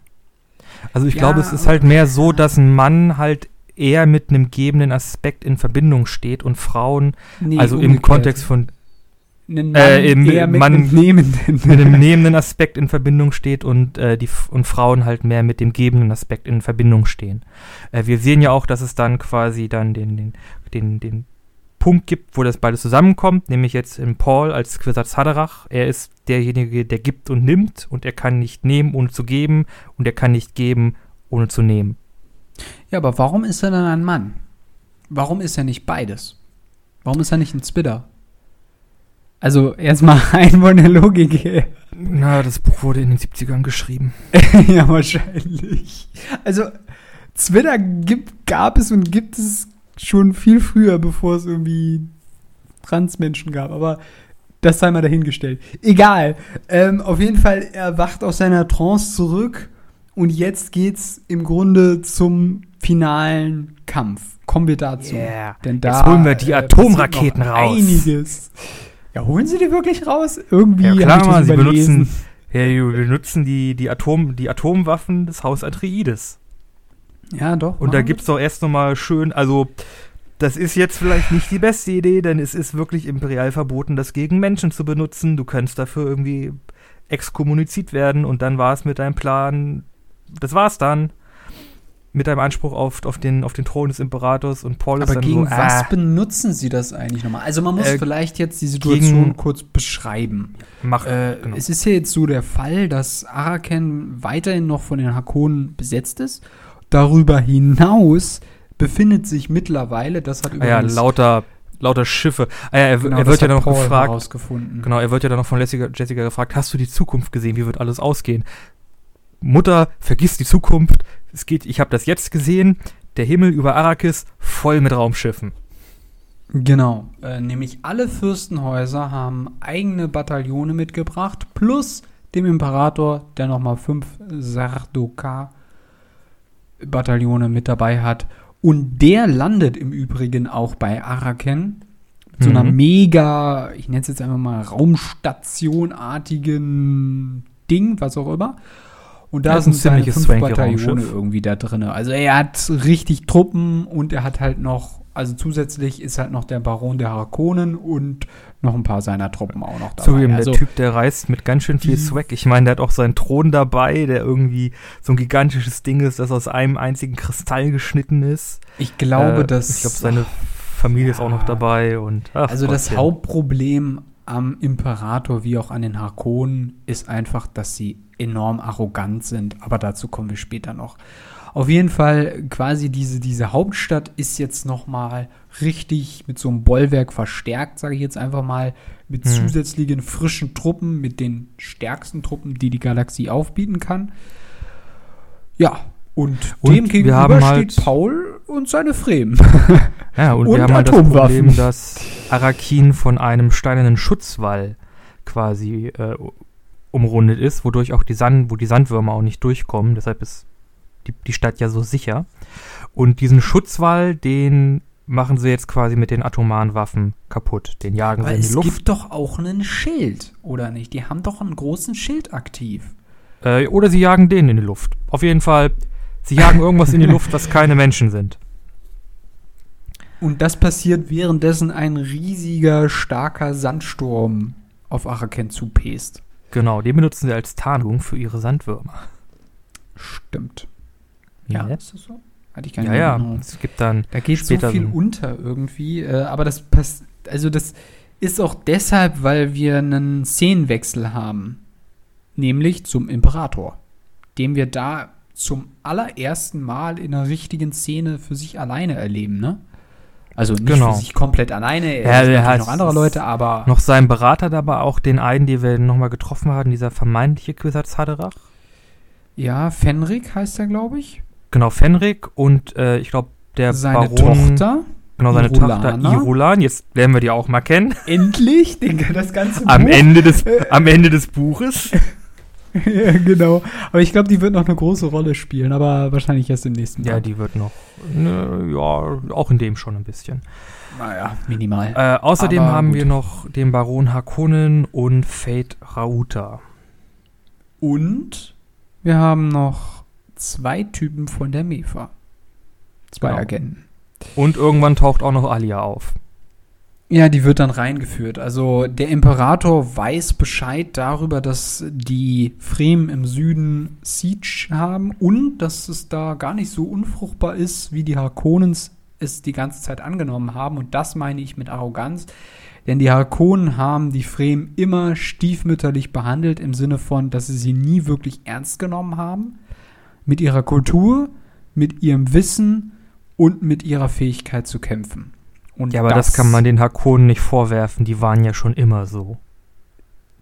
Speaker 2: Also ich
Speaker 1: Ja,
Speaker 2: glaube, es ist halt mehr so, dass ein Mann halt eher mit einem gebenden Aspekt in Verbindung steht und Frauen,
Speaker 1: Nee,
Speaker 2: also im. Kontext von
Speaker 1: Einen
Speaker 2: Äh, im-
Speaker 1: eher mit
Speaker 2: Mann-
Speaker 1: einem Nehmenden.
Speaker 2: mit einem nehmenden Aspekt in Verbindung steht und äh, die und Frauen halt mehr mit dem gebenden Aspekt in Verbindung stehen. Äh, wir sehen ja auch, dass es dann quasi dann den, den, den, den Punkt gibt, wo das beides zusammenkommt, nämlich jetzt in Paul als Quisatz Haderach. Er ist derjenige, der gibt und nimmt und er kann nicht nehmen, ohne zu geben und er kann nicht geben, ohne zu nehmen.
Speaker 1: Ja, aber warum ist er dann ein Mann? Warum ist er nicht beides? Warum ist er nicht ein Spitter? Also erstmal rein von der Logik her.
Speaker 2: Na, das Buch wurde in den 70ern geschrieben.
Speaker 1: ja, wahrscheinlich. Also, Twitter gibt, gab es und gibt es schon viel früher, bevor es irgendwie Transmenschen gab. Aber das sei mal dahingestellt. Egal. Ähm, auf jeden Fall, er wacht aus seiner Trance zurück und jetzt geht's im Grunde zum finalen Kampf. Kommen wir dazu.
Speaker 2: Yeah.
Speaker 1: Denn da
Speaker 2: Jetzt holen wir die
Speaker 1: äh,
Speaker 2: Atomraketen
Speaker 1: noch
Speaker 2: raus.
Speaker 1: Einiges. Ja, holen sie die wirklich raus? Irgendwie
Speaker 2: Ja, klar, sie benutzen, ja, die benutzen die, die, Atom, die Atomwaffen des Haus Atreides.
Speaker 1: Ja, doch.
Speaker 2: Und da gibt's doch erst nochmal schön, also das ist jetzt vielleicht nicht die beste Idee, denn es ist wirklich imperial verboten, das gegen Menschen zu benutzen. Du kannst dafür irgendwie exkommuniziert werden und dann war es mit deinem Plan, das war's dann. Mit deinem Anspruch auf, auf, den, auf den Thron des Imperators und Paul ist
Speaker 1: Aber
Speaker 2: dann
Speaker 1: gegen
Speaker 2: so,
Speaker 1: was
Speaker 2: ah,
Speaker 1: benutzen sie das eigentlich nochmal? Also man muss
Speaker 2: Äh,
Speaker 1: vielleicht jetzt die Situation
Speaker 2: gegen-
Speaker 1: kurz beschreiben.
Speaker 2: mach,
Speaker 1: Äh,
Speaker 2: genau.
Speaker 1: Es ist ja jetzt so der Fall, dass Araken weiterhin noch von den Hakonen besetzt ist. Darüber hinaus befindet sich mittlerweile, das hat
Speaker 2: ah ja,
Speaker 1: übrigens
Speaker 2: lauter, lauter Schiffe. Ah ja, er,
Speaker 1: genau,
Speaker 2: er
Speaker 1: das
Speaker 2: wird ja noch
Speaker 1: Paul
Speaker 2: gefragt. Genau, er wird ja dann noch von Jessica, Jessica gefragt, hast du die Zukunft gesehen? Wie wird alles ausgehen? Mutter, vergiss die Zukunft. Es geht, ich habe das jetzt gesehen. Der Himmel über Arrakis voll mit Raumschiffen.
Speaker 1: Genau, äh, nämlich alle Fürstenhäuser haben eigene Bataillone mitgebracht, plus dem Imperator, der nochmal fünf Sardoka-Bataillone mit dabei hat. Und der landet im Übrigen auch bei Araken. So einer
Speaker 2: Mhm.
Speaker 1: mega, ich nenne es jetzt einfach mal Raumstation-artigen Ding, was auch immer. Und da
Speaker 2: Ja, ist ein
Speaker 1: sind seine
Speaker 2: ziemliches
Speaker 1: fünf Bataillone irgendwie da drin. Also er hat richtig Truppen und er hat halt noch, also zusätzlich ist halt noch der Baron der Harkonnen und noch ein paar seiner Truppen auch noch dabei.
Speaker 2: Zugegeben,
Speaker 1: also,
Speaker 2: der Typ, der reist mit ganz schön viel Swag. Ich meine, der hat auch seinen Thron dabei, der irgendwie so ein gigantisches Ding ist, das aus einem einzigen Kristall geschnitten ist.
Speaker 1: ich glaube,
Speaker 2: Äh,
Speaker 1: dass
Speaker 2: Ich glaube, seine Familie ist auch noch dabei. Und, ach
Speaker 1: Also das
Speaker 2: Gottchen.
Speaker 1: Hauptproblem am Imperator wie auch an den Harkonnen ist einfach, dass sie enorm arrogant sind, aber dazu kommen wir später noch. Auf jeden Fall quasi diese, diese Hauptstadt ist jetzt noch mal richtig mit so einem Bollwerk verstärkt, sage ich jetzt einfach mal, mit
Speaker 2: Hm.
Speaker 1: zusätzlichen frischen Truppen, mit den stärksten Truppen, die die Galaxie aufbieten kann. Ja, und,
Speaker 2: Und
Speaker 1: dem
Speaker 2: wir
Speaker 1: gegenüber
Speaker 2: haben halt-
Speaker 1: steht Paul und seine Fremen.
Speaker 2: Ja, und,
Speaker 1: Und
Speaker 2: wir haben halt das
Speaker 1: Atomwaffen.
Speaker 2: Problem, dass Arakin von einem steinernen Schutzwall quasi äh, umrundet ist, wodurch auch die Sand, wo die Sandwürmer auch nicht durchkommen. Deshalb ist die, die Stadt ja so sicher. Und diesen Schutzwall, den machen sie jetzt quasi mit den atomaren Waffen kaputt. Den jagen sie
Speaker 1: Aber
Speaker 2: in die
Speaker 1: es
Speaker 2: Luft.
Speaker 1: gibt doch auch einen Schild, oder nicht? Die haben doch einen großen Schild aktiv.
Speaker 2: Äh, oder sie jagen den in die Luft. Auf jeden Fall, sie jagen irgendwas in die Luft, was keine Menschen sind.
Speaker 1: Und das passiert währenddessen ein riesiger, starker Sandsturm auf Araken zupest.
Speaker 2: Genau, den benutzen sie als Tarnung für ihre Sandwürmer.
Speaker 1: Stimmt.
Speaker 2: Ja,
Speaker 1: Ist das so? Hatte ich gar nicht
Speaker 2: ja. ja.
Speaker 1: Erinnerung.
Speaker 2: Es gibt dann
Speaker 1: Da geht so viel unter irgendwie. Äh, aber das passt, also das ist auch deshalb, weil wir einen Szenenwechsel haben. Nämlich zum Imperator. Den wir da zum allerersten Mal in einer richtigen Szene für sich alleine erleben, ne? Also nicht
Speaker 2: Genau.
Speaker 1: für sich komplett alleine,
Speaker 2: Ja,
Speaker 1: er natürlich
Speaker 2: hat-
Speaker 1: noch andere Leute, aber
Speaker 2: noch seinen Berater dabei, auch den einen, den wir nochmal getroffen hatten, dieser vermeintliche Quisatz Haderach.
Speaker 1: ja, Fenrik heißt er, glaube ich.
Speaker 2: Genau, Fenrik und äh, ich glaube, der
Speaker 1: Seine
Speaker 2: Baron,
Speaker 1: Tochter.
Speaker 2: genau, seine
Speaker 1: Irulana.
Speaker 2: Tochter Irulan, jetzt lernen wir die auch mal kennen,
Speaker 1: Endlich, den, das ganze
Speaker 2: am
Speaker 1: Buch.
Speaker 2: Ende, des, am Ende des Buches.
Speaker 1: Ja, genau. Aber ich glaube, die wird noch eine große Rolle spielen, aber wahrscheinlich erst im nächsten
Speaker 2: Ja,
Speaker 1: Band.
Speaker 2: die wird noch, ne, ja, auch in dem schon ein bisschen.
Speaker 1: Naja, minimal.
Speaker 2: Äh, außerdem
Speaker 1: Aber
Speaker 2: haben
Speaker 1: gut.
Speaker 2: wir noch den Baron Harkonnen und Fate Rauta.
Speaker 1: Und wir haben noch zwei Typen von der MEFA. Zwei
Speaker 2: Genau.
Speaker 1: Agenten.
Speaker 2: Und irgendwann taucht auch noch Alia auf.
Speaker 1: Ja, die wird dann reingeführt. Also der Imperator weiß Bescheid darüber, dass die Fremen im Süden Siege haben und dass es da gar nicht so unfruchtbar ist, wie die Harkonnens es die ganze Zeit angenommen haben. Und das meine ich mit Arroganz. Denn die Harkonnen haben die Fremen immer stiefmütterlich behandelt, im Sinne von, dass sie sie nie wirklich ernst genommen haben. Mit ihrer Kultur, mit ihrem Wissen und mit ihrer Fähigkeit zu kämpfen. Und
Speaker 2: Ja, aber das, kann man den Hakonen nicht vorwerfen, die waren ja schon immer so.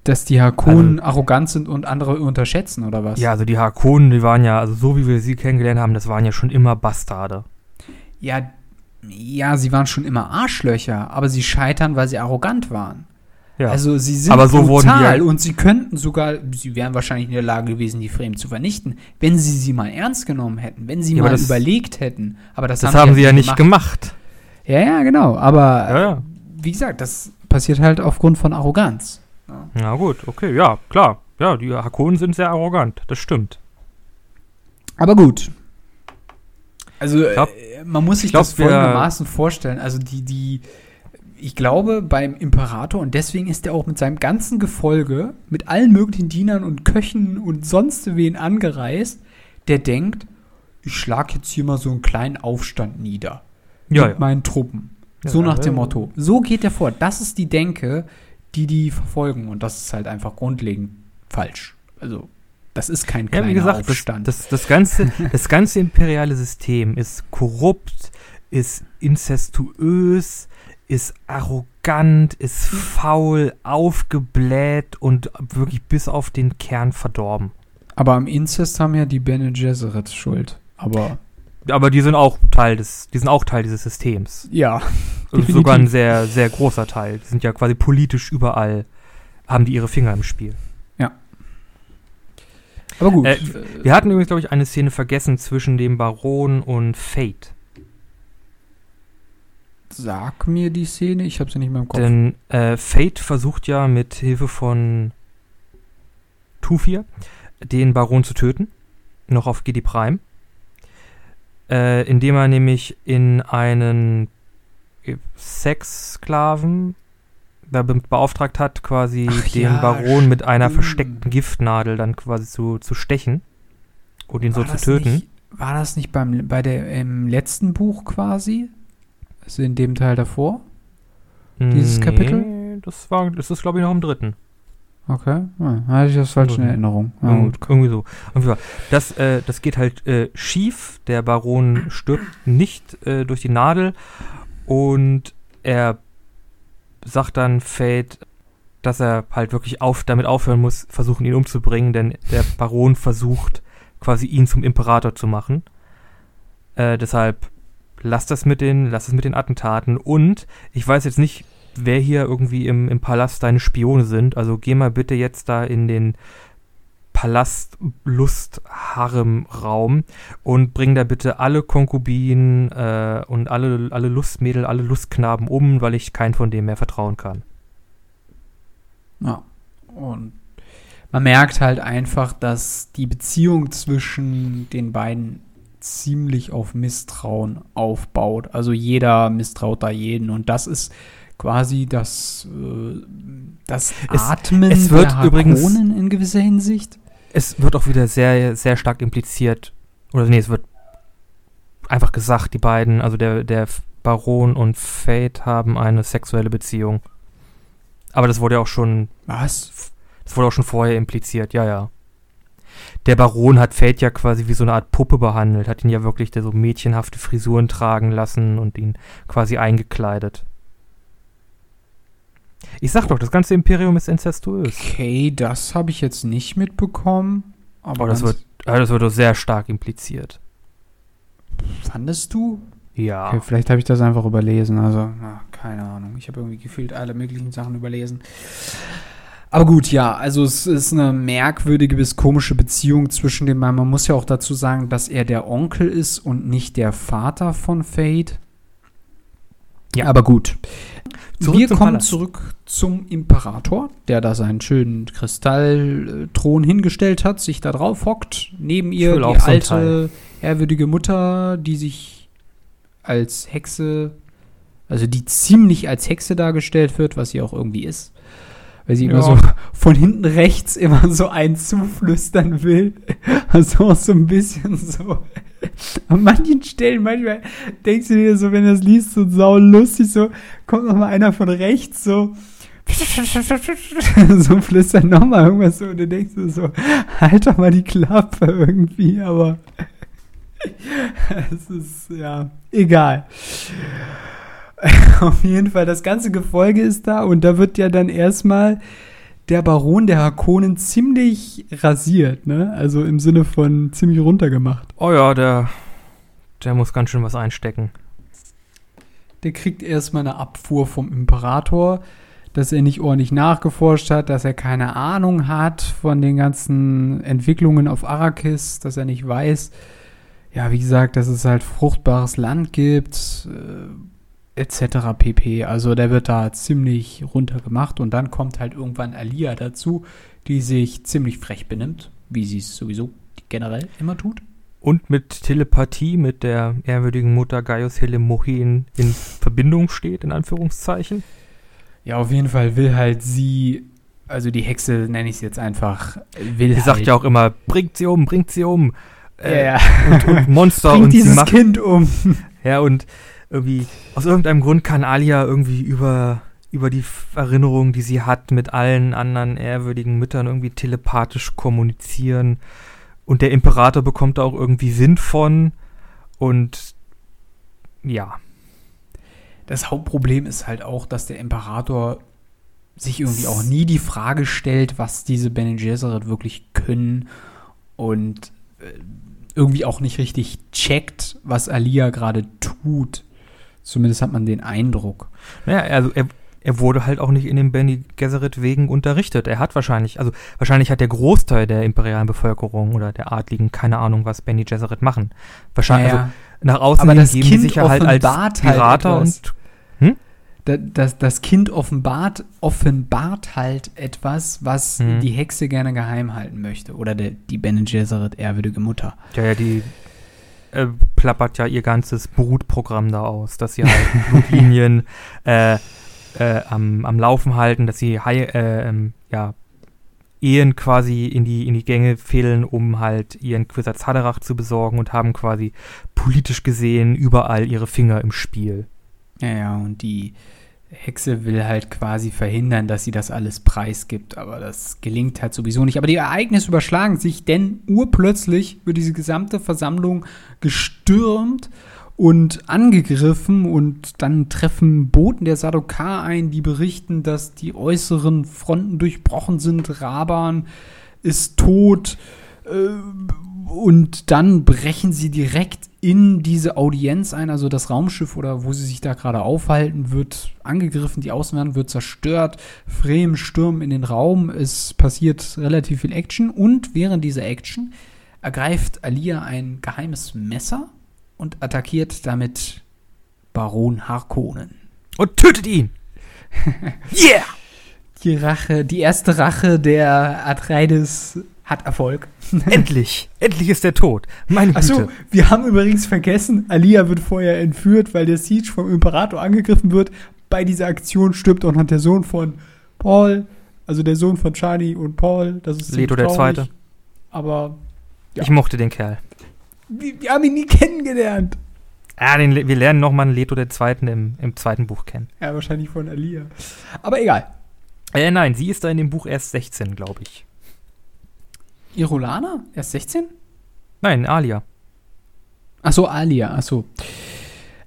Speaker 1: Dass die Hakonen arrogant sind und andere unterschätzen, oder was?
Speaker 2: Ja, also die Hakonen, die waren ja, also so wie wir sie kennengelernt haben, das waren ja schon immer Bastarde.
Speaker 1: Ja, ja, sie waren schon immer Arschlöcher, aber sie scheitern, weil sie arrogant waren.
Speaker 2: Ja.
Speaker 1: Also sie sind
Speaker 2: Aber so
Speaker 1: brutal
Speaker 2: ja-
Speaker 1: und sie könnten sogar, sie wären wahrscheinlich in der Lage gewesen, die Fremen zu vernichten, wenn sie sie mal ernst genommen hätten, wenn sie
Speaker 2: Ja,
Speaker 1: mal
Speaker 2: das-
Speaker 1: überlegt hätten. Aber das,
Speaker 2: das haben sie ja nicht gemacht.
Speaker 1: Ja, ja, genau. Aber
Speaker 2: Ja, ja.
Speaker 1: wie gesagt, das passiert halt aufgrund von Arroganz.
Speaker 2: Na gut, okay, ja, klar. Ja, die Hakonen sind sehr arrogant, das stimmt.
Speaker 1: Aber gut. Also
Speaker 2: glaub-
Speaker 1: äh, man muss sich
Speaker 2: ich glaub,
Speaker 1: das folgendermaßen vorstellen. Also die, die, ich glaube beim Imperator und deswegen ist er auch mit seinem ganzen Gefolge, mit allen möglichen Dienern und Köchen und sonst wen angereist, der denkt, ich schlag jetzt hier mal so einen kleinen Aufstand nieder.
Speaker 2: Ja,
Speaker 1: mit
Speaker 2: ja.
Speaker 1: meinen Truppen. So nach dem. Motto. So geht er vor. Das ist die Denke, die die verfolgen. Und das ist halt einfach grundlegend falsch. Also, das ist kein
Speaker 2: Ja,
Speaker 1: kleiner
Speaker 2: wie gesagt, das,
Speaker 1: Aufstand.
Speaker 2: das, das, ganze, das ganze imperiale System ist korrupt, ist inzestuös, ist arrogant, ist faul, aufgebläht und wirklich bis auf den Kern verdorben.
Speaker 1: Aber am Inzest haben ja die Bene Gesserit Schuld. Aber
Speaker 2: Aber die sind auch Teil des, die sind auch Teil dieses Systems.
Speaker 1: ja, Definitiv.
Speaker 2: sogar ein sehr, sehr großer Teil. Die sind ja quasi politisch überall, haben die ihre Finger im Spiel.
Speaker 1: aber gut.
Speaker 2: Äh, Wir hatten übrigens, glaube ich, eine Szene vergessen zwischen dem Baron und Fate.
Speaker 1: Sag mir die Szene, ich habe sie nicht mehr im Kopf.
Speaker 2: Denn äh, Fate versucht ja mit Hilfe von Tufir den Baron zu töten. Noch auf GD Prime. Äh, indem er nämlich in einen äh, Sexsklaven damit beauftragt hat, quasi
Speaker 1: Ach
Speaker 2: den
Speaker 1: ja,
Speaker 2: Baron mit einer versteckten Giftnadel dann quasi zu, zu stechen und ihn so
Speaker 1: War
Speaker 2: zu
Speaker 1: das
Speaker 2: töten.
Speaker 1: Nicht, war das nicht beim, bei der, im letzten Buch quasi? Also in dem Teil davor? dieses Kapitel?
Speaker 2: Das war, das ist glaube ich noch im dritten.
Speaker 1: Okay, ah, hatte ich das falsch in
Speaker 2: Mhm.
Speaker 1: Erinnerung. Ja, gut.
Speaker 2: Irgendwie so. Irgendwie so. Das, äh, das geht halt äh, schief. Der Baron stirbt nicht äh, durch die Nadel und er sagt dann Fate, dass er halt wirklich auf, damit aufhören muss, versuchen ihn umzubringen, denn der Baron versucht quasi ihn zum Imperator zu machen. Äh, deshalb lass das mit den, lass es mit den Attentaten und ich weiß jetzt nicht, wer hier irgendwie im, im Palast deine Spione sind. Also geh mal bitte jetzt da in den Palast-Lust-Harem-Raum und bring da bitte alle Konkubinen äh, und alle, alle Lustmädel, alle Lustknaben um, weil ich keinen von denen mehr vertrauen kann.
Speaker 1: Ja. Und man merkt halt einfach, dass die Beziehung zwischen den beiden ziemlich auf Misstrauen aufbaut. Also jeder misstraut da jeden und das ist quasi das, äh, das
Speaker 2: Es-
Speaker 1: Atmen
Speaker 2: es wird
Speaker 1: der
Speaker 2: übrigens-
Speaker 1: Harkonnen in gewisser Hinsicht.
Speaker 2: Es wird auch wieder sehr, sehr stark impliziert, oder nee, es wird einfach gesagt, die beiden, also der, der Baron und Fate haben eine sexuelle Beziehung. Aber das wurde ja auch schon
Speaker 1: Was?
Speaker 2: Das wurde auch schon vorher impliziert, ja, ja. Der Baron hat Fate ja quasi wie so eine Art Puppe behandelt, hat ihn ja wirklich der so mädchenhafte Frisuren tragen lassen und ihn quasi eingekleidet. Ich sag doch, das ganze Imperium ist inzestuös.
Speaker 1: Okay, das habe ich jetzt nicht mitbekommen. Aber
Speaker 2: Aber das wird, ja, das wird doch sehr stark impliziert.
Speaker 1: fandest du?
Speaker 2: Ja.
Speaker 1: Okay, vielleicht habe ich das einfach überlesen. Also, na, keine Ahnung. Ich habe irgendwie gefühlt alle möglichen Sachen überlesen. Aber gut, ja, also es ist eine merkwürdige bis komische Beziehung zwischen den beiden. Man muss ja auch dazu sagen, dass er der Onkel ist und nicht der Vater von Fate.
Speaker 2: Ja.
Speaker 1: Aber gut.
Speaker 2: Zurück
Speaker 1: Wir kommen
Speaker 2: Palast.
Speaker 1: zurück zum Imperator, der da seinen schönen Kristallthron hingestellt hat, sich da drauf hockt. Neben ihr die alte, ehrwürdige Mutter, die sich als Hexe, also die ziemlich als Hexe dargestellt wird, was sie auch irgendwie ist. Weil sie immer
Speaker 2: Ja.
Speaker 1: so von hinten rechts immer so einen zuflüstern will. Also auch so ein bisschen so. An manchen Stellen, manchmal denkst du dir so, wenn du das liest, so sau lustig, so kommt noch mal einer von rechts, so so flüstert noch mal irgendwas so und du denkst dir so, halt doch mal die Klappe irgendwie, aber es ist, ja, egal. Auf jeden Fall, das ganze Gefolge ist da und da wird ja dann erstmal der Baron der Harkonnen ziemlich rasiert, ne? Also im Sinne von ziemlich runtergemacht.
Speaker 2: Oh ja, der, der muss ganz schön was einstecken.
Speaker 1: Der kriegt erstmal eine Abfuhr vom Imperator, dass er nicht ordentlich nachgeforscht hat, dass er keine Ahnung hat von den ganzen Entwicklungen auf Arrakis, dass er nicht weiß, ja, wie gesagt, dass es halt fruchtbares Land gibt, äh, etc. pp. Also der wird da ziemlich runtergemacht und dann kommt halt irgendwann Alia dazu, die sich ziemlich frech benimmt, wie sie es sowieso generell immer tut.
Speaker 2: Und mit Telepathie mit der ehrwürdigen Mutter Gaius Helemochin in Verbindung steht, in Anführungszeichen.
Speaker 1: Ja, auf jeden Fall will halt sie, also die Hexe nenne ich es jetzt einfach, will
Speaker 2: Die
Speaker 1: halt,
Speaker 2: sagt ja auch immer, bringt sie um, bringt sie um. Äh,
Speaker 1: ja,
Speaker 2: und, und Monster
Speaker 1: bringt
Speaker 2: und sie
Speaker 1: dieses
Speaker 2: macht
Speaker 1: Kind um.
Speaker 2: Ja, und irgendwie, aus irgendeinem Grund kann Alia irgendwie über, über die Erinnerungen, die sie hat, mit allen anderen ehrwürdigen Müttern irgendwie telepathisch kommunizieren. Und der Imperator bekommt da auch irgendwie Wind von. Und ja,
Speaker 1: Das Hauptproblem ist halt auch, dass der Imperator sich irgendwie auch nie die Frage stellt, was diese Bene Gesserit wirklich können und äh, irgendwie auch nicht richtig checkt, was Alia gerade tut. Zumindest hat man den Eindruck.
Speaker 2: naja, also er, er wurde halt auch nicht in den Bene Gesserit wegen unterrichtet. Er hat wahrscheinlich, also wahrscheinlich hat der Großteil der imperialen Bevölkerung oder der Adligen keine Ahnung, was Bene Gesserit machen. Wahrscheinlich,
Speaker 1: Naja,
Speaker 2: also nach außen
Speaker 1: aber
Speaker 2: hin
Speaker 1: das
Speaker 2: geben die
Speaker 1: Kind
Speaker 2: sich ja halt als
Speaker 1: halt
Speaker 2: Pirater
Speaker 1: etwas.
Speaker 2: und
Speaker 1: da, das, das Kind offenbart, offenbart halt etwas, was
Speaker 2: Mhm.
Speaker 1: die Hexe gerne geheim halten möchte. Oder der, die Bene Gesserit ehrwürdige Mutter.
Speaker 2: Ja, ja, die äh, plappert ja ihr ganzes Brutprogramm da aus, dass sie halt Blutlinien äh, äh, am, am Laufen halten, dass sie äh, ähm, ja, Ehen quasi in die, in die Gänge fehlen, um halt ihren Quisatz Haderach zu besorgen und haben quasi politisch gesehen überall ihre Finger im Spiel.
Speaker 1: Ja, ja, und die Hexe will halt quasi verhindern, dass sie das alles preisgibt, aber das gelingt halt sowieso nicht. Aber die Ereignisse überschlagen sich, denn urplötzlich wird diese gesamte Versammlung gestürmt und angegriffen und dann treffen Boten der Sadokar ein, die berichten, dass die äußeren Fronten durchbrochen sind, Raban ist tot, äh, und dann brechen sie direkt in diese Audienz ein, also das Raumschiff oder wo sie sich da gerade aufhalten, wird angegriffen, die Außenwand wird zerstört, Fremen stürmen in den Raum, es passiert relativ viel Action und während dieser Action ergreift Alia ein geheimes Messer und attackiert damit Baron Harkonnen.
Speaker 2: Und tötet ihn! yeah!
Speaker 1: Die Rache, die erste Rache der Atreides hat Erfolg.
Speaker 2: Endlich! Endlich ist er tot! Meine Güte!
Speaker 1: Achso, wir haben übrigens vergessen, Alia wird vorher entführt, weil der Siege vom Imperator angegriffen wird. Bei dieser Aktion stirbt auch noch der Sohn von Paul, also der Sohn von Charlie und Paul. Das ist
Speaker 2: Leto der Zweite.
Speaker 1: Aber ja.
Speaker 2: Ich mochte den Kerl.
Speaker 1: wir, wir haben ihn nie kennengelernt.
Speaker 2: Ah, den, wir lernen nochmal einen Leto der Zweiten im, im zweiten Buch kennen.
Speaker 1: Ja, wahrscheinlich von Alia. Aber egal.
Speaker 2: Äh, nein, sie ist da in dem Buch erst 16, glaube ich.
Speaker 1: Irolana? Erst 16?
Speaker 2: Nein, Alia.
Speaker 1: Achso, Alia, achso.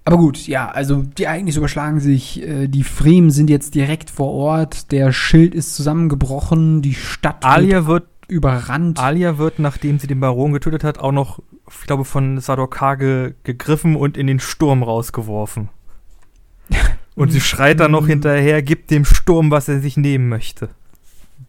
Speaker 1: Aber gut, ja, also die Ereignisse überschlagen sich. äh, Die Fremen sind jetzt direkt vor Ort. Der Schild ist zusammengebrochen. Die Stadt
Speaker 2: Alia wird,
Speaker 1: überrannt.
Speaker 2: Alia wird, nachdem sie den Baron getötet hat, auch noch, ich glaube, von Sadokar ge gegriffen und in den Sturm rausgeworfen. Und sie schreit dann noch hinterher, gibt dem Sturm, was er sich nehmen möchte.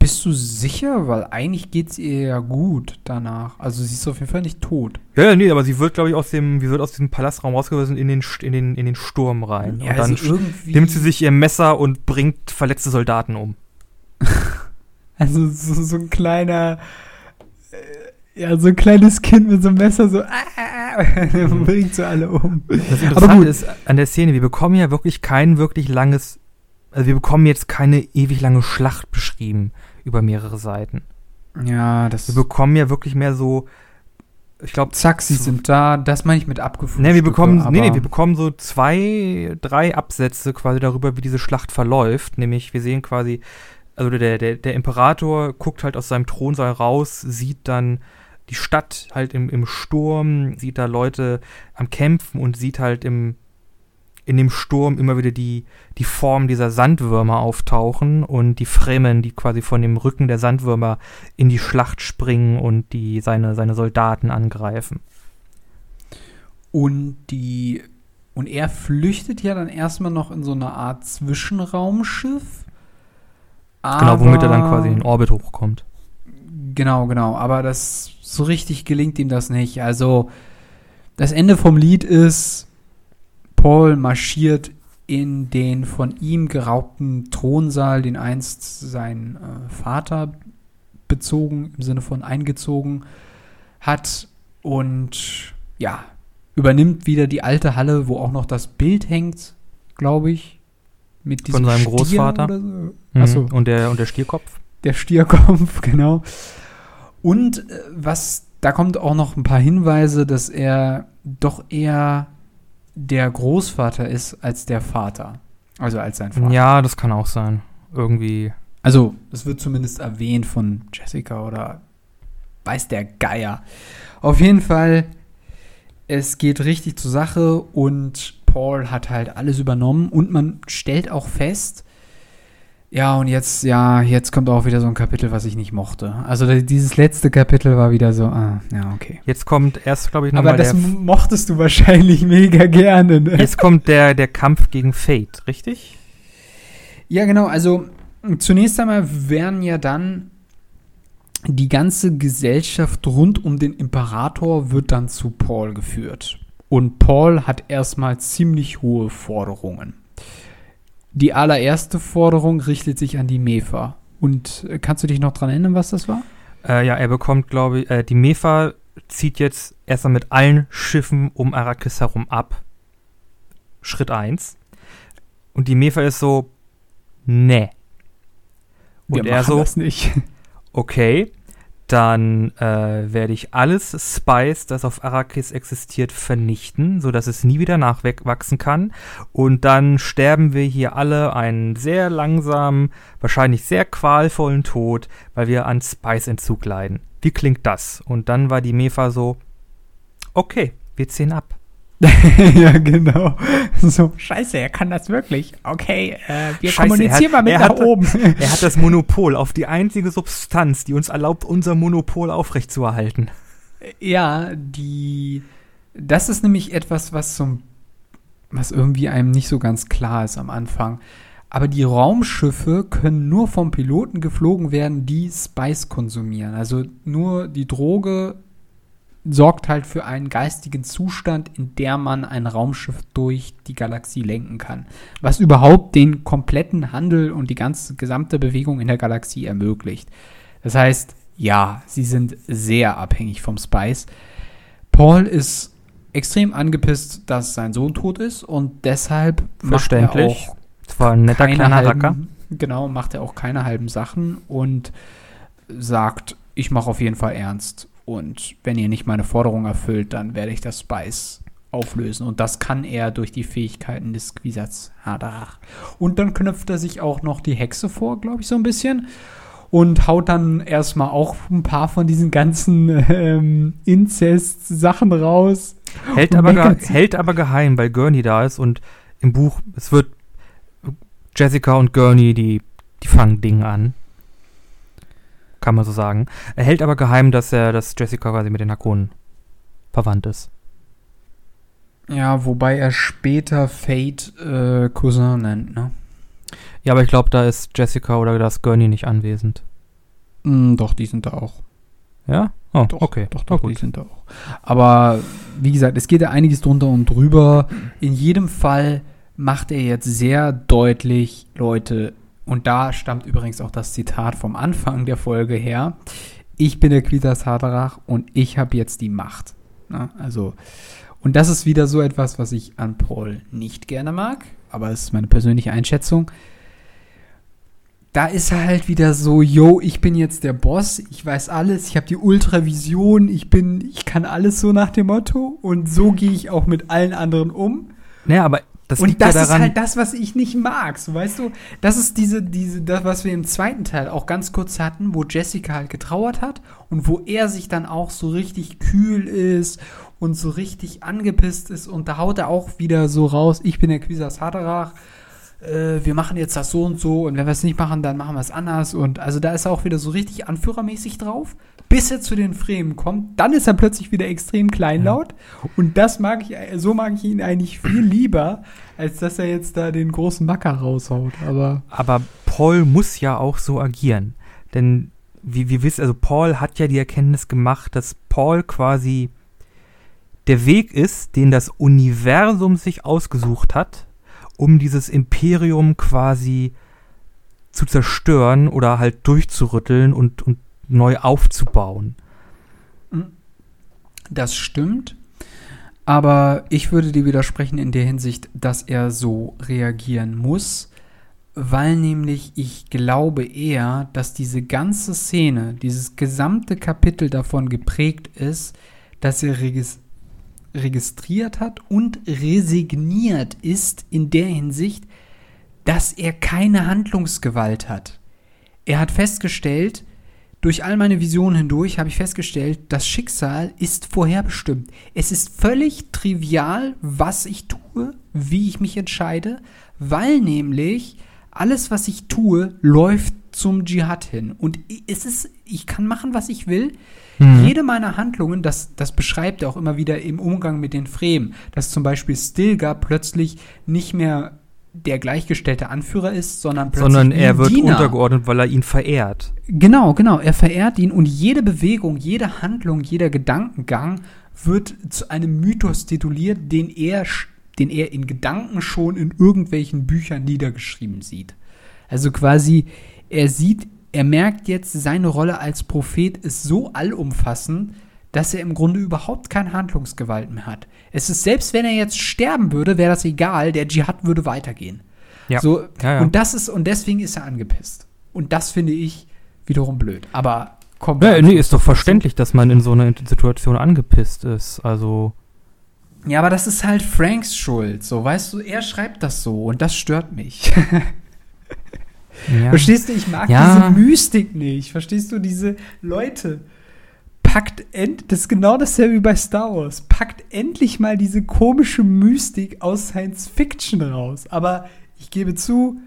Speaker 1: Bist du sicher? Weil eigentlich geht's ihr ja gut danach. Also sie ist auf jeden Fall nicht tot.
Speaker 2: Ja, ja, nee, aber sie wird, glaube ich, aus dem, sie wird aus diesem Palastraum rausgeworfen in den, in den, in den Sturm rein. und dann
Speaker 1: also irgendwie.
Speaker 2: nimmt sie sich ihr Messer und bringt verletzte Soldaten um.
Speaker 1: Also so, so ein kleiner. äh, Ja, so ein kleines Kind mit so einem Messer so.
Speaker 2: Mhm.
Speaker 1: bringt so alle um.
Speaker 2: Das
Speaker 1: Aber
Speaker 2: Interessante
Speaker 1: gut.
Speaker 2: ist an der Szene, wir bekommen ja wirklich kein wirklich langes, also wir bekommen jetzt keine ewig lange Schlacht beschrieben über mehrere Seiten.
Speaker 1: Ja, das.
Speaker 2: Wir bekommen ja wirklich mehr so, ich glaube,
Speaker 1: Zack, sie sind da. Das meine ich mit abgefunden.
Speaker 2: ne, wir bekommen, nee, nee, wir bekommen so zwei, drei Absätze quasi darüber, wie diese Schlacht verläuft. Nämlich, wir sehen quasi, also der, der, der Imperator guckt halt aus seinem Thronsaal raus, sieht dann die Stadt halt im, im Sturm, sieht da Leute am Kämpfen und sieht halt im, in dem Sturm immer wieder die, die Form dieser Sandwürmer auftauchen und die Fremen, die quasi von dem Rücken der Sandwürmer in die Schlacht springen und die seine, seine Soldaten angreifen.
Speaker 1: Und die und er flüchtet ja dann erstmal noch in so eine Art Zwischenraumschiff.
Speaker 2: genau, womit er dann quasi in den Orbit hochkommt.
Speaker 1: Genau, genau. Aber das so richtig gelingt ihm das nicht. Also das Ende vom Lied ist, Paul marschiert in den von ihm geraubten Thronsaal, den einst sein äh, Vater bezogen, im Sinne von eingezogen hat. Und ja, übernimmt wieder die alte Halle, wo auch noch das Bild hängt, glaube ich.
Speaker 2: Mit diesem Von seinem Stier Großvater. So. Mhm.
Speaker 1: Achso.
Speaker 2: Und der, und der Stierkopf.
Speaker 1: Der Stierkopf, genau. Und äh, was, da kommt auch noch ein paar Hinweise, dass er doch eher der Großvater ist als der Vater. Also als sein Vater.
Speaker 2: Ja, das kann auch sein. Irgendwie.
Speaker 1: Also, es wird zumindest erwähnt von Jessica oder weiß der Geier. Auf jeden Fall es geht richtig zur Sache und Paul hat halt alles übernommen und man stellt auch fest, ja, und jetzt, ja, jetzt kommt auch wieder so ein Kapitel, was ich nicht mochte. Also dieses letzte Kapitel war wieder so, ah, ja, okay.
Speaker 2: Jetzt kommt erst, glaube ich, nochmal
Speaker 1: Aber das mochtest du wahrscheinlich mega gerne, ne?
Speaker 2: Jetzt kommt der, der Kampf gegen Fate, richtig?
Speaker 1: Ja, genau. Also zunächst einmal werden ja dann die ganze Gesellschaft rund um den Imperator wird dann zu Paul geführt. Und Paul hat erstmal ziemlich hohe Forderungen. Die allererste Forderung richtet sich an die Mefa. Und äh, kannst du dich noch dran erinnern, was das war?
Speaker 2: Äh, ja, er bekommt, glaube ich, äh, die Mefa zieht jetzt erstmal mit allen Schiffen um Arrakis herum ab. Schritt 1. Und die Mefa ist so, ne.
Speaker 1: Und Wir er so, das nicht
Speaker 2: okay, dann äh, werde ich alles Spice, das auf Arrakis existiert, vernichten, sodass es nie wieder nachwachsen kann. Und dann sterben wir hier alle einen sehr langsamen, wahrscheinlich sehr qualvollen Tod, weil wir an Spice-Entzug leiden. Wie klingt das? Und dann war die Mefa so, okay, wir ziehen ab.
Speaker 1: ja, genau. So, scheiße, er kann das wirklich. Okay, äh, wir scheiße, kommunizieren
Speaker 2: hat,
Speaker 1: mal mit nach hat, oben.
Speaker 2: Er hat das Monopol auf die einzige Substanz, die uns erlaubt, unser Monopol aufrechtzuerhalten.
Speaker 1: Ja, die. Das ist nämlich etwas, was zum. was irgendwie einem nicht so ganz klar ist am Anfang. Aber die Raumschiffe können nur vom Piloten geflogen werden, die Spice konsumieren. Also nur die Droge sorgt halt für einen geistigen Zustand, in der man ein Raumschiff durch die Galaxie lenken kann. Was überhaupt den kompletten Handel und die ganze gesamte Bewegung in der Galaxie ermöglicht. Das heißt, ja, sie sind sehr abhängig vom Spice. Paul ist extrem angepisst, dass sein Sohn tot ist und deshalb macht er auch
Speaker 2: das war ein netter kleiner halben, Racker.
Speaker 1: Genau, macht er auch keine halben Sachen und sagt, ich mache auf jeden Fall ernst und wenn ihr nicht meine Forderung erfüllt, dann werde ich das Spice auflösen. Und das kann er durch die Fähigkeiten des Quisats Hadarach. Und dann knöpft er sich auch noch die Hexe vor, glaube ich, so ein bisschen. Und haut dann erstmal auch ein paar von diesen ganzen ähm, Inzest-Sachen raus.
Speaker 2: Hält aber, hält aber geheim, weil Gurney da ist und im Buch, es wird Jessica und Gurney, die, die fangen Dinge an kann man so sagen. Er hält aber geheim, dass er, dass Jessica quasi mit den Hakonen verwandt ist.
Speaker 1: Ja, wobei er später Fate äh, Cousin nennt, ne?
Speaker 2: Ja, aber ich glaube, da ist Jessica oder das Gurney nicht anwesend.
Speaker 1: Mm, doch, die sind da auch.
Speaker 2: Ja? Oh,
Speaker 1: doch,
Speaker 2: okay.
Speaker 1: Doch, doch, die sind da auch. Aber wie gesagt, es geht ja einiges drunter und drüber. In jedem Fall macht er jetzt sehr deutlich, Leute, und da stammt übrigens auch das Zitat vom Anfang der Folge her. Ich bin der Quitas Haderach und ich habe jetzt die Macht. Na, also, und das ist wieder so etwas, was ich an Paul nicht gerne mag, aber es ist meine persönliche Einschätzung. Da ist er halt wieder so, yo, ich bin jetzt der Boss, ich weiß alles, ich habe die Ultravision, ich bin, ich kann alles so nach dem Motto und so gehe ich auch mit allen anderen um.
Speaker 2: Naja, aber
Speaker 1: das und das ja ist halt das, was ich nicht mag. So, weißt du, das ist diese, diese, das, was wir im zweiten Teil auch ganz kurz hatten, wo Jessica halt getrauert hat und wo er sich dann auch so richtig kühl ist und so richtig angepisst ist und da haut er auch wieder so raus, ich bin der Quisas Haderach, äh, wir machen jetzt das so und so und wenn wir es nicht machen, dann machen wir es anders und also da ist er auch wieder so richtig anführermäßig drauf, bis er zu den Fremen kommt, dann ist er plötzlich wieder extrem kleinlaut. Ja. und das mag ich, so mag ich ihn eigentlich viel lieber, als dass er jetzt da den großen Macker raushaut, aber
Speaker 2: aber Paul muss ja auch so agieren, denn wie wir wissen, also Paul hat ja die Erkenntnis gemacht, dass Paul quasi der Weg ist, den das Universum sich ausgesucht hat, um dieses Imperium quasi zu zerstören oder halt durchzurütteln und, und neu aufzubauen.
Speaker 1: Das stimmt. Aber ich würde dir widersprechen in der Hinsicht, dass er so reagieren muss, weil nämlich ich glaube eher, dass diese ganze Szene, dieses gesamte Kapitel davon geprägt ist, dass er regis registriert hat und resigniert ist in der Hinsicht, dass er keine Handlungsgewalt hat. Er hat festgestellt, durch all meine Visionen hindurch habe ich festgestellt, das Schicksal ist vorherbestimmt. Es ist völlig trivial, was ich tue, wie ich mich entscheide, weil nämlich alles, was ich tue, läuft zum Dschihad hin. Und es ist, ich kann machen, was ich will. Mhm. Jede meiner Handlungen, das, das beschreibt er auch immer wieder im Umgang mit den Fremen, dass zum Beispiel Stilgar plötzlich nicht mehr der gleichgestellte Anführer ist, sondern plötzlich
Speaker 2: sondern er wird Diener. untergeordnet, weil er ihn verehrt.
Speaker 1: Genau, genau, er verehrt ihn und jede Bewegung, jede Handlung, jeder Gedankengang wird zu einem Mythos tituliert, den er den er in Gedanken schon in irgendwelchen Büchern niedergeschrieben sieht. Also quasi, er sieht, er merkt jetzt, seine Rolle als Prophet ist so allumfassend, dass er im Grunde überhaupt keine Handlungsgewalt mehr hat. Es ist, selbst wenn er jetzt sterben würde, wäre das egal, der Dschihad würde weitergehen. Ja. So, ja, ja. Und das ist, und deswegen ist er angepisst. Und das finde ich wiederum blöd. Aber
Speaker 2: kommt. Ja, nee, ist doch verständlich, dass man in so einer Situation angepisst ist. Also.
Speaker 1: Ja, aber das ist halt Franks Schuld. So, weißt du, er schreibt das so und das stört mich. ja. Verstehst du, ich mag ja. diese Mystik nicht. Verstehst du, diese Leute. Packt end, das ist genau dasselbe wie bei Star Wars. Packt endlich mal diese komische Mystik aus Science Fiction raus. Aber ich gebe zu,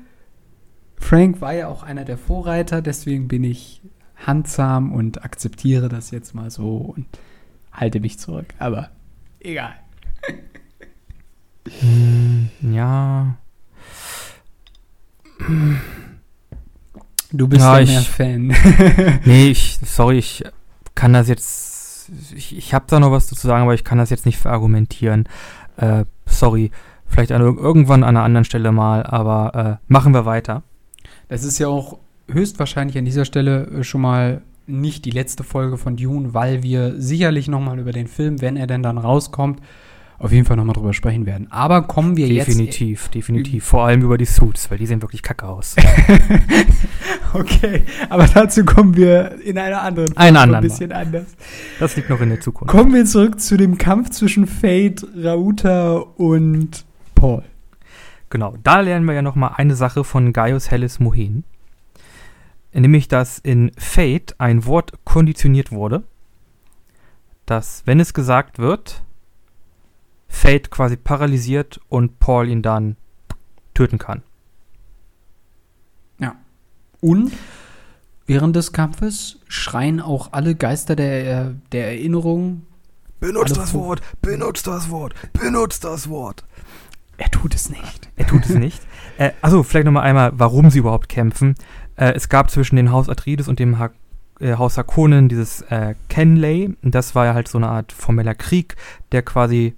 Speaker 1: Frank war ja auch einer der Vorreiter, deswegen bin ich handsam und akzeptiere das jetzt mal so und halte mich zurück. Aber egal.
Speaker 2: Hm, ja.
Speaker 1: Du bist ja, ja mehr Fan.
Speaker 2: nee, ich, sorry, ich kann das jetzt. Ich, ich habe da noch was zu sagen, aber ich kann das jetzt nicht verargumentieren. Äh, sorry. Vielleicht an, irgendwann an einer anderen Stelle mal, aber äh, machen wir weiter.
Speaker 1: Das ist ja auch höchstwahrscheinlich an dieser Stelle äh, schon mal nicht die letzte Folge von Dune, weil wir sicherlich noch mal über den Film, wenn er denn dann rauskommt, auf jeden Fall nochmal drüber sprechen werden. Aber kommen wir
Speaker 2: definitiv,
Speaker 1: jetzt.
Speaker 2: Definitiv, definitiv. Vor allem über die Suits, weil die sehen wirklich kacke aus.
Speaker 1: okay, aber dazu kommen wir in einer anderen
Speaker 2: Folge ein, ein
Speaker 1: bisschen anders.
Speaker 2: Das liegt noch in der Zukunft.
Speaker 1: Kommen wir zurück zu dem Kampf zwischen Fate, Rauta und Paul.
Speaker 2: Genau, da lernen wir ja nochmal eine Sache von Gaius Hellis Mohen. Nämlich, dass in Fate ein Wort konditioniert wurde, dass, wenn es gesagt wird, Fate quasi paralysiert und Paul ihn dann töten kann.
Speaker 1: Ja. Und während des Kampfes schreien auch alle Geister der, der Erinnerung.
Speaker 2: Benutzt das Wort, benutzt das Wort, benutzt das Wort.
Speaker 1: Er tut es nicht.
Speaker 2: Er tut es nicht. äh, also vielleicht nochmal einmal, warum sie überhaupt kämpfen. Äh, es gab zwischen dem Haus Atreides und dem ha äh, Haus Harkonnen dieses äh, Kenley. Das war ja halt so eine Art formeller Krieg, der quasi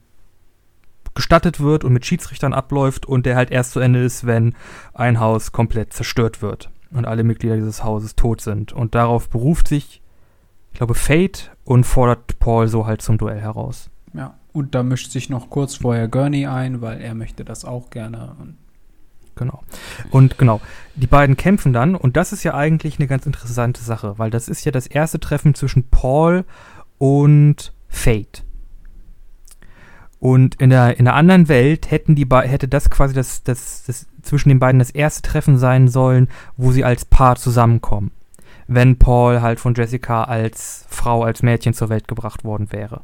Speaker 2: gestattet wird und mit Schiedsrichtern abläuft und der halt erst zu Ende ist, wenn ein Haus komplett zerstört wird und alle Mitglieder dieses Hauses tot sind. Und darauf beruft sich, ich glaube, Fate und fordert Paul so halt zum Duell heraus.
Speaker 1: Ja, und da mischt sich noch kurz vorher Gurney ein, weil er möchte das auch gerne.
Speaker 2: Genau. Und genau, die beiden kämpfen dann und das ist ja eigentlich eine ganz interessante Sache, weil das ist ja das erste Treffen zwischen Paul und Fate. Und in der, in der anderen Welt hätten die hätte das quasi das, das, das zwischen den beiden das erste Treffen sein sollen, wo sie als Paar zusammenkommen. Wenn Paul halt von Jessica als Frau, als Mädchen zur Welt gebracht worden wäre.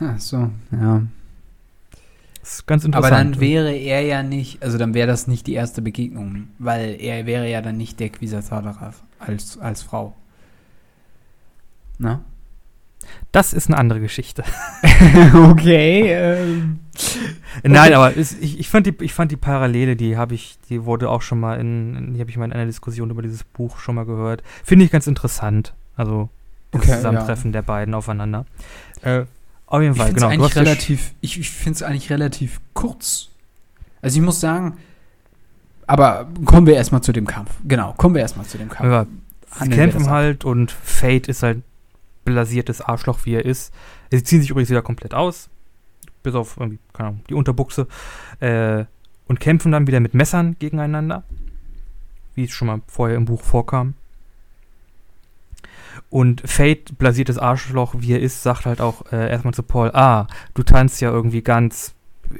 Speaker 1: Ach so, ja.
Speaker 2: Das ist ganz
Speaker 1: Aber
Speaker 2: interessant.
Speaker 1: dann wäre er ja nicht, also dann wäre das nicht die erste Begegnung, weil er wäre ja dann nicht der Quisatadara als, als Frau. Na?
Speaker 2: Das ist eine andere Geschichte.
Speaker 1: okay. Ähm.
Speaker 2: Nein, aber es, ich, ich, fand die, ich fand die Parallele, die habe ich, die wurde auch schon mal in, die habe ich mal in einer Diskussion über dieses Buch schon mal gehört. Finde ich ganz interessant. Also das
Speaker 1: Okay,
Speaker 2: Zusammentreffen der beiden aufeinander. Äh, auf jeden
Speaker 1: Ich
Speaker 2: Fall,
Speaker 1: finde
Speaker 2: genau.
Speaker 1: eigentlich
Speaker 2: ja
Speaker 1: relativ, ich, ich finde es eigentlich relativ kurz. Also ich muss sagen, aber kommen wir erstmal zu dem Kampf. Genau, kommen wir erstmal zu dem Kampf.
Speaker 2: Ja, sie kämpfen halt und Fate ist halt blasiertes Arschloch, wie er ist. Sie ziehen sich übrigens wieder komplett aus. Bis auf irgendwie, keine Ahnung, die Unterbuchse. Äh, und kämpfen dann wieder mit Messern gegeneinander. Wie es schon mal vorher im Buch vorkam. Und Fate, blasiertes Arschloch, wie er ist, sagt halt auch äh, erstmal zu Paul, ah, du tanzt ja irgendwie ganz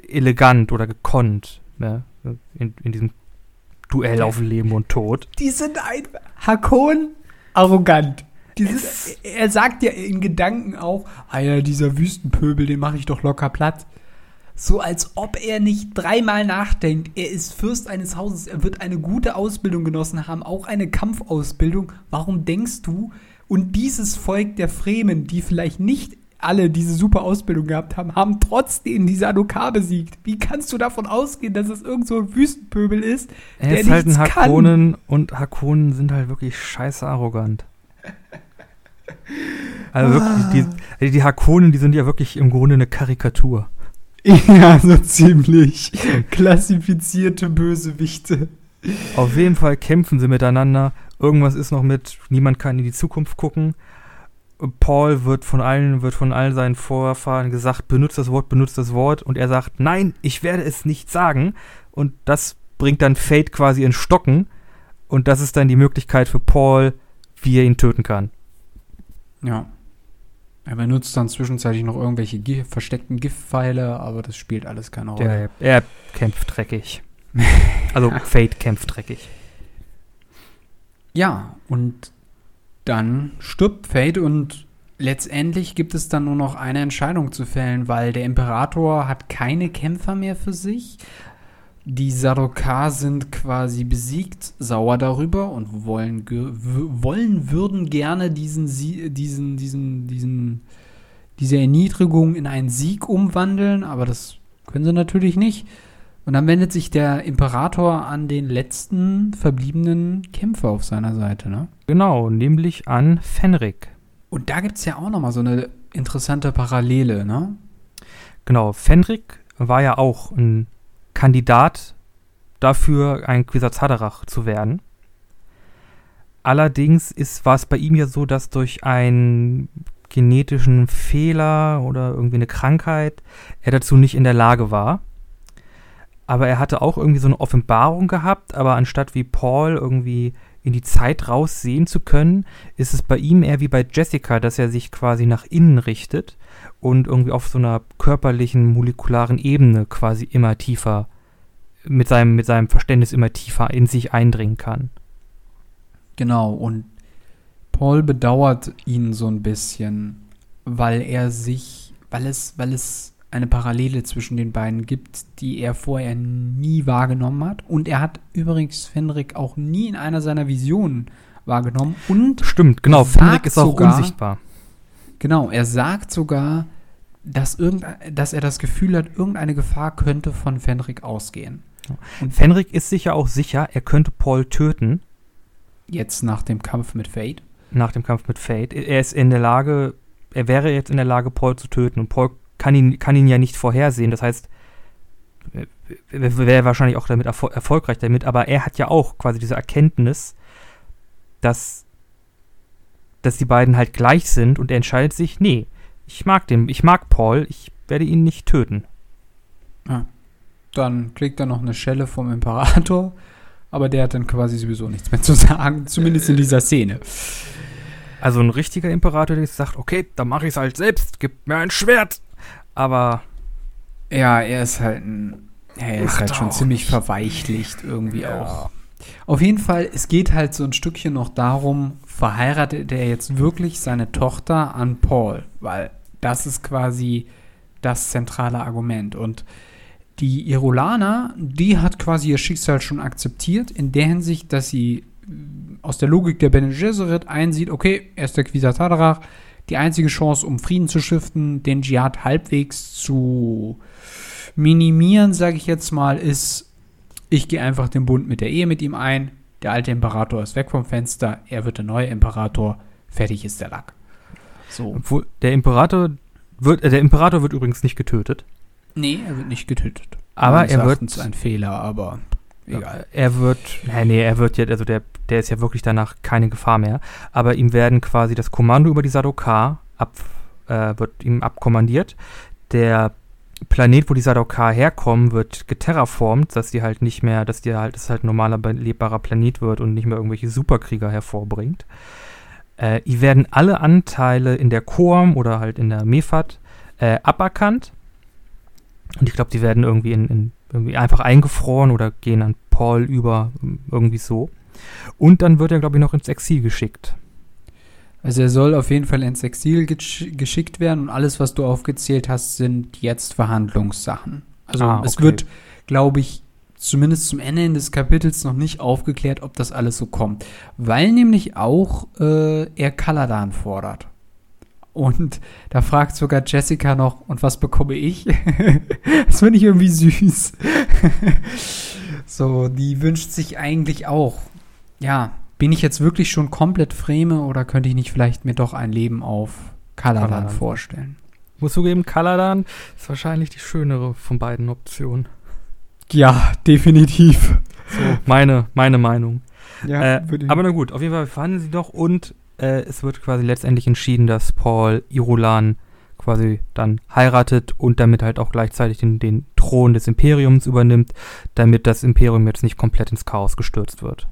Speaker 2: elegant oder gekonnt, ne? In, in diesem Duell auf Leben und Tod.
Speaker 1: Die sind ein Hakon arrogant. Dieses, er sagt ja in Gedanken auch, ah ja, dieser Wüstenpöbel, den mache ich doch locker platt. So als ob er nicht dreimal nachdenkt. Er ist Fürst eines Hauses, er wird eine gute Ausbildung genossen haben, auch eine Kampfausbildung. Warum denkst du, und dieses Volk der Fremen, die vielleicht nicht alle diese super Ausbildung gehabt haben, haben trotzdem diese Anukar besiegt. Wie kannst du davon ausgehen, dass es irgend so ein Wüstenpöbel ist,
Speaker 2: Er
Speaker 1: der
Speaker 2: ist halt ein
Speaker 1: nichts kann?
Speaker 2: Hakonen und Hakonen sind halt wirklich scheiße arrogant. Also wirklich, die, die Hakonen, die sind ja wirklich im Grunde eine Karikatur.
Speaker 1: Ja, so ziemlich. Klassifizierte Bösewichte.
Speaker 2: Auf jeden Fall kämpfen sie miteinander. Irgendwas ist noch mit, niemand kann in die Zukunft gucken. Paul wird von allen, wird von all seinen Vorfahren gesagt, benutzt das Wort, benutzt das Wort. Und er sagt, nein, ich werde es nicht sagen. Und das bringt dann Fate quasi in Stocken. Und das ist dann die Möglichkeit für Paul, wie er ihn töten kann.
Speaker 1: Ja. Er benutzt dann zwischenzeitlich noch irgendwelche Gi versteckten Giftpfeile, aber das spielt alles keine Rolle.
Speaker 2: Der, er kämpft dreckig. Also Fate kämpft dreckig.
Speaker 1: Ja, und dann stirbt Fate und letztendlich gibt es dann nur noch eine Entscheidung zu fällen, weil der Imperator hat keine Kämpfer mehr für sich. Die Sarokar sind quasi besiegt, sauer darüber und wollen, wollen würden gerne diesen, Sie- diesen, diesen, diesen, diese Erniedrigung in einen Sieg umwandeln, aber das können sie natürlich nicht. Und dann wendet sich der Imperator an den letzten verbliebenen Kämpfer auf seiner Seite, ne?
Speaker 2: Genau, nämlich an Fenrik.
Speaker 1: Und da gibt es ja auch nochmal so eine interessante Parallele, ne?
Speaker 2: Genau, Fenrik war ja auch ein Kandidat dafür, ein Quisatzaderach zu werden. Allerdings ist, war es bei ihm ja so, dass durch einen genetischen Fehler oder irgendwie eine Krankheit er dazu nicht in der Lage war. Aber er hatte auch irgendwie so eine Offenbarung gehabt, aber anstatt wie Paul irgendwie in die Zeit raussehen zu können, ist es bei ihm eher wie bei Jessica, dass er sich quasi nach innen richtet und irgendwie auf so einer körperlichen, molekularen Ebene quasi immer tiefer mit seinem, mit seinem Verständnis immer tiefer in sich eindringen kann.
Speaker 1: Genau, und Paul bedauert ihn so ein bisschen, weil er sich, weil es, weil es eine Parallele zwischen den beiden gibt, die er vorher nie wahrgenommen hat. Und er hat übrigens Fenrik auch nie in einer seiner Visionen wahrgenommen. Und
Speaker 2: Stimmt, genau, Fenrik ist auch
Speaker 1: sogar-
Speaker 2: unsichtbar.
Speaker 1: genau, er sagt sogar, dass, dass er das Gefühl hat, irgendeine Gefahr könnte von Fenrik ausgehen. Und
Speaker 2: Fenrik ist sicher auch sicher, er könnte Paul töten
Speaker 1: jetzt nach dem Kampf mit Fate.
Speaker 2: nach dem Kampf mit Fate. Er ist in der Lage, er wäre jetzt in der Lage, Paul zu töten und Paul kann ihn, kann ihn ja nicht vorhersehen. Das heißt, er wäre wahrscheinlich auch damit erfol erfolgreich damit, aber er hat ja auch quasi diese Erkenntnis, dass, dass die beiden halt gleich sind und er entscheidet sich, nee, ich mag den, ich mag Paul, ich werde ihn nicht töten.
Speaker 1: Dann kriegt er noch eine Schelle vom Imperator, aber der hat dann quasi sowieso nichts mehr zu sagen, zumindest in dieser Szene.
Speaker 2: Also ein richtiger Imperator, der sagt, okay, dann mache ich es halt selbst, gib mir ein Schwert. Aber
Speaker 1: Ja, er ist halt ein, ja, er ist halt schon ziemlich
Speaker 2: nicht.
Speaker 1: verweichlicht irgendwie auch. Auf jeden Fall, es geht halt so ein Stückchen noch darum, verheiratet er jetzt wirklich seine Tochter an Paul, weil Das ist quasi das zentrale Argument. Und die Irolana, die hat quasi ihr Schicksal schon akzeptiert, in der Hinsicht, dass sie aus der Logik der Bene Gesserit einsieht, okay, er ist der Quisatadrach, die einzige Chance, um Frieden zu stiften, den Dschihad halbwegs zu minimieren, sage ich jetzt mal, ist, ich gehe einfach den Bund mit der Ehe mit ihm ein, der alte Imperator ist weg vom Fenster, er wird der neue Imperator, fertig ist der Lack.
Speaker 2: So. Obwohl, der Imperator wird, äh, der Imperator wird übrigens nicht getötet.
Speaker 1: Nee, er wird nicht getötet.
Speaker 2: Aber er wird.
Speaker 1: Das ist ein Fehler, aber
Speaker 2: egal. Er wird. Nee, nee, er wird jetzt, also der, der ist ja wirklich danach keine Gefahr mehr. Aber ihm werden quasi das Kommando über die Sadokar ab, äh, wird ihm abkommandiert. Der Planet, wo die Sadokar herkommen, wird geterraformt, dass die halt nicht mehr, dass die halt, dass halt ein normaler belebbarer Planet wird und nicht mehr irgendwelche Superkrieger hervorbringt. Äh, die werden alle Anteile in der Koam oder halt in der Mefat äh, aberkannt und ich glaube, die werden irgendwie, in, in, irgendwie einfach eingefroren oder gehen an Paul über, irgendwie so. Und dann wird er, glaube ich, noch ins Exil geschickt.
Speaker 1: Also er soll auf jeden Fall ins Exil gesch geschickt werden und alles, was du aufgezählt hast, sind jetzt Verhandlungssachen. Also ah, okay. es wird, glaube ich, zumindest zum Ende des Kapitels noch nicht aufgeklärt, ob das alles so kommt. Weil nämlich auch äh, er Kaladan fordert. Und da fragt sogar Jessica noch, und was bekomme ich? das finde ich irgendwie süß. so, die wünscht sich eigentlich auch, ja, bin ich jetzt wirklich schon komplett Freme oder könnte ich nicht vielleicht mir doch ein Leben auf Kaladan vorstellen?
Speaker 2: Muss zugeben, Kaladan ist wahrscheinlich die schönere von beiden Optionen.
Speaker 1: Ja, definitiv.
Speaker 2: So, meine, meine Meinung. Ja, äh, aber na gut, auf jeden Fall verhandeln sie doch und äh, es wird quasi letztendlich entschieden, dass Paul Irulan quasi dann heiratet und damit halt auch gleichzeitig den, den Thron des Imperiums übernimmt, damit das Imperium jetzt nicht komplett ins Chaos gestürzt wird.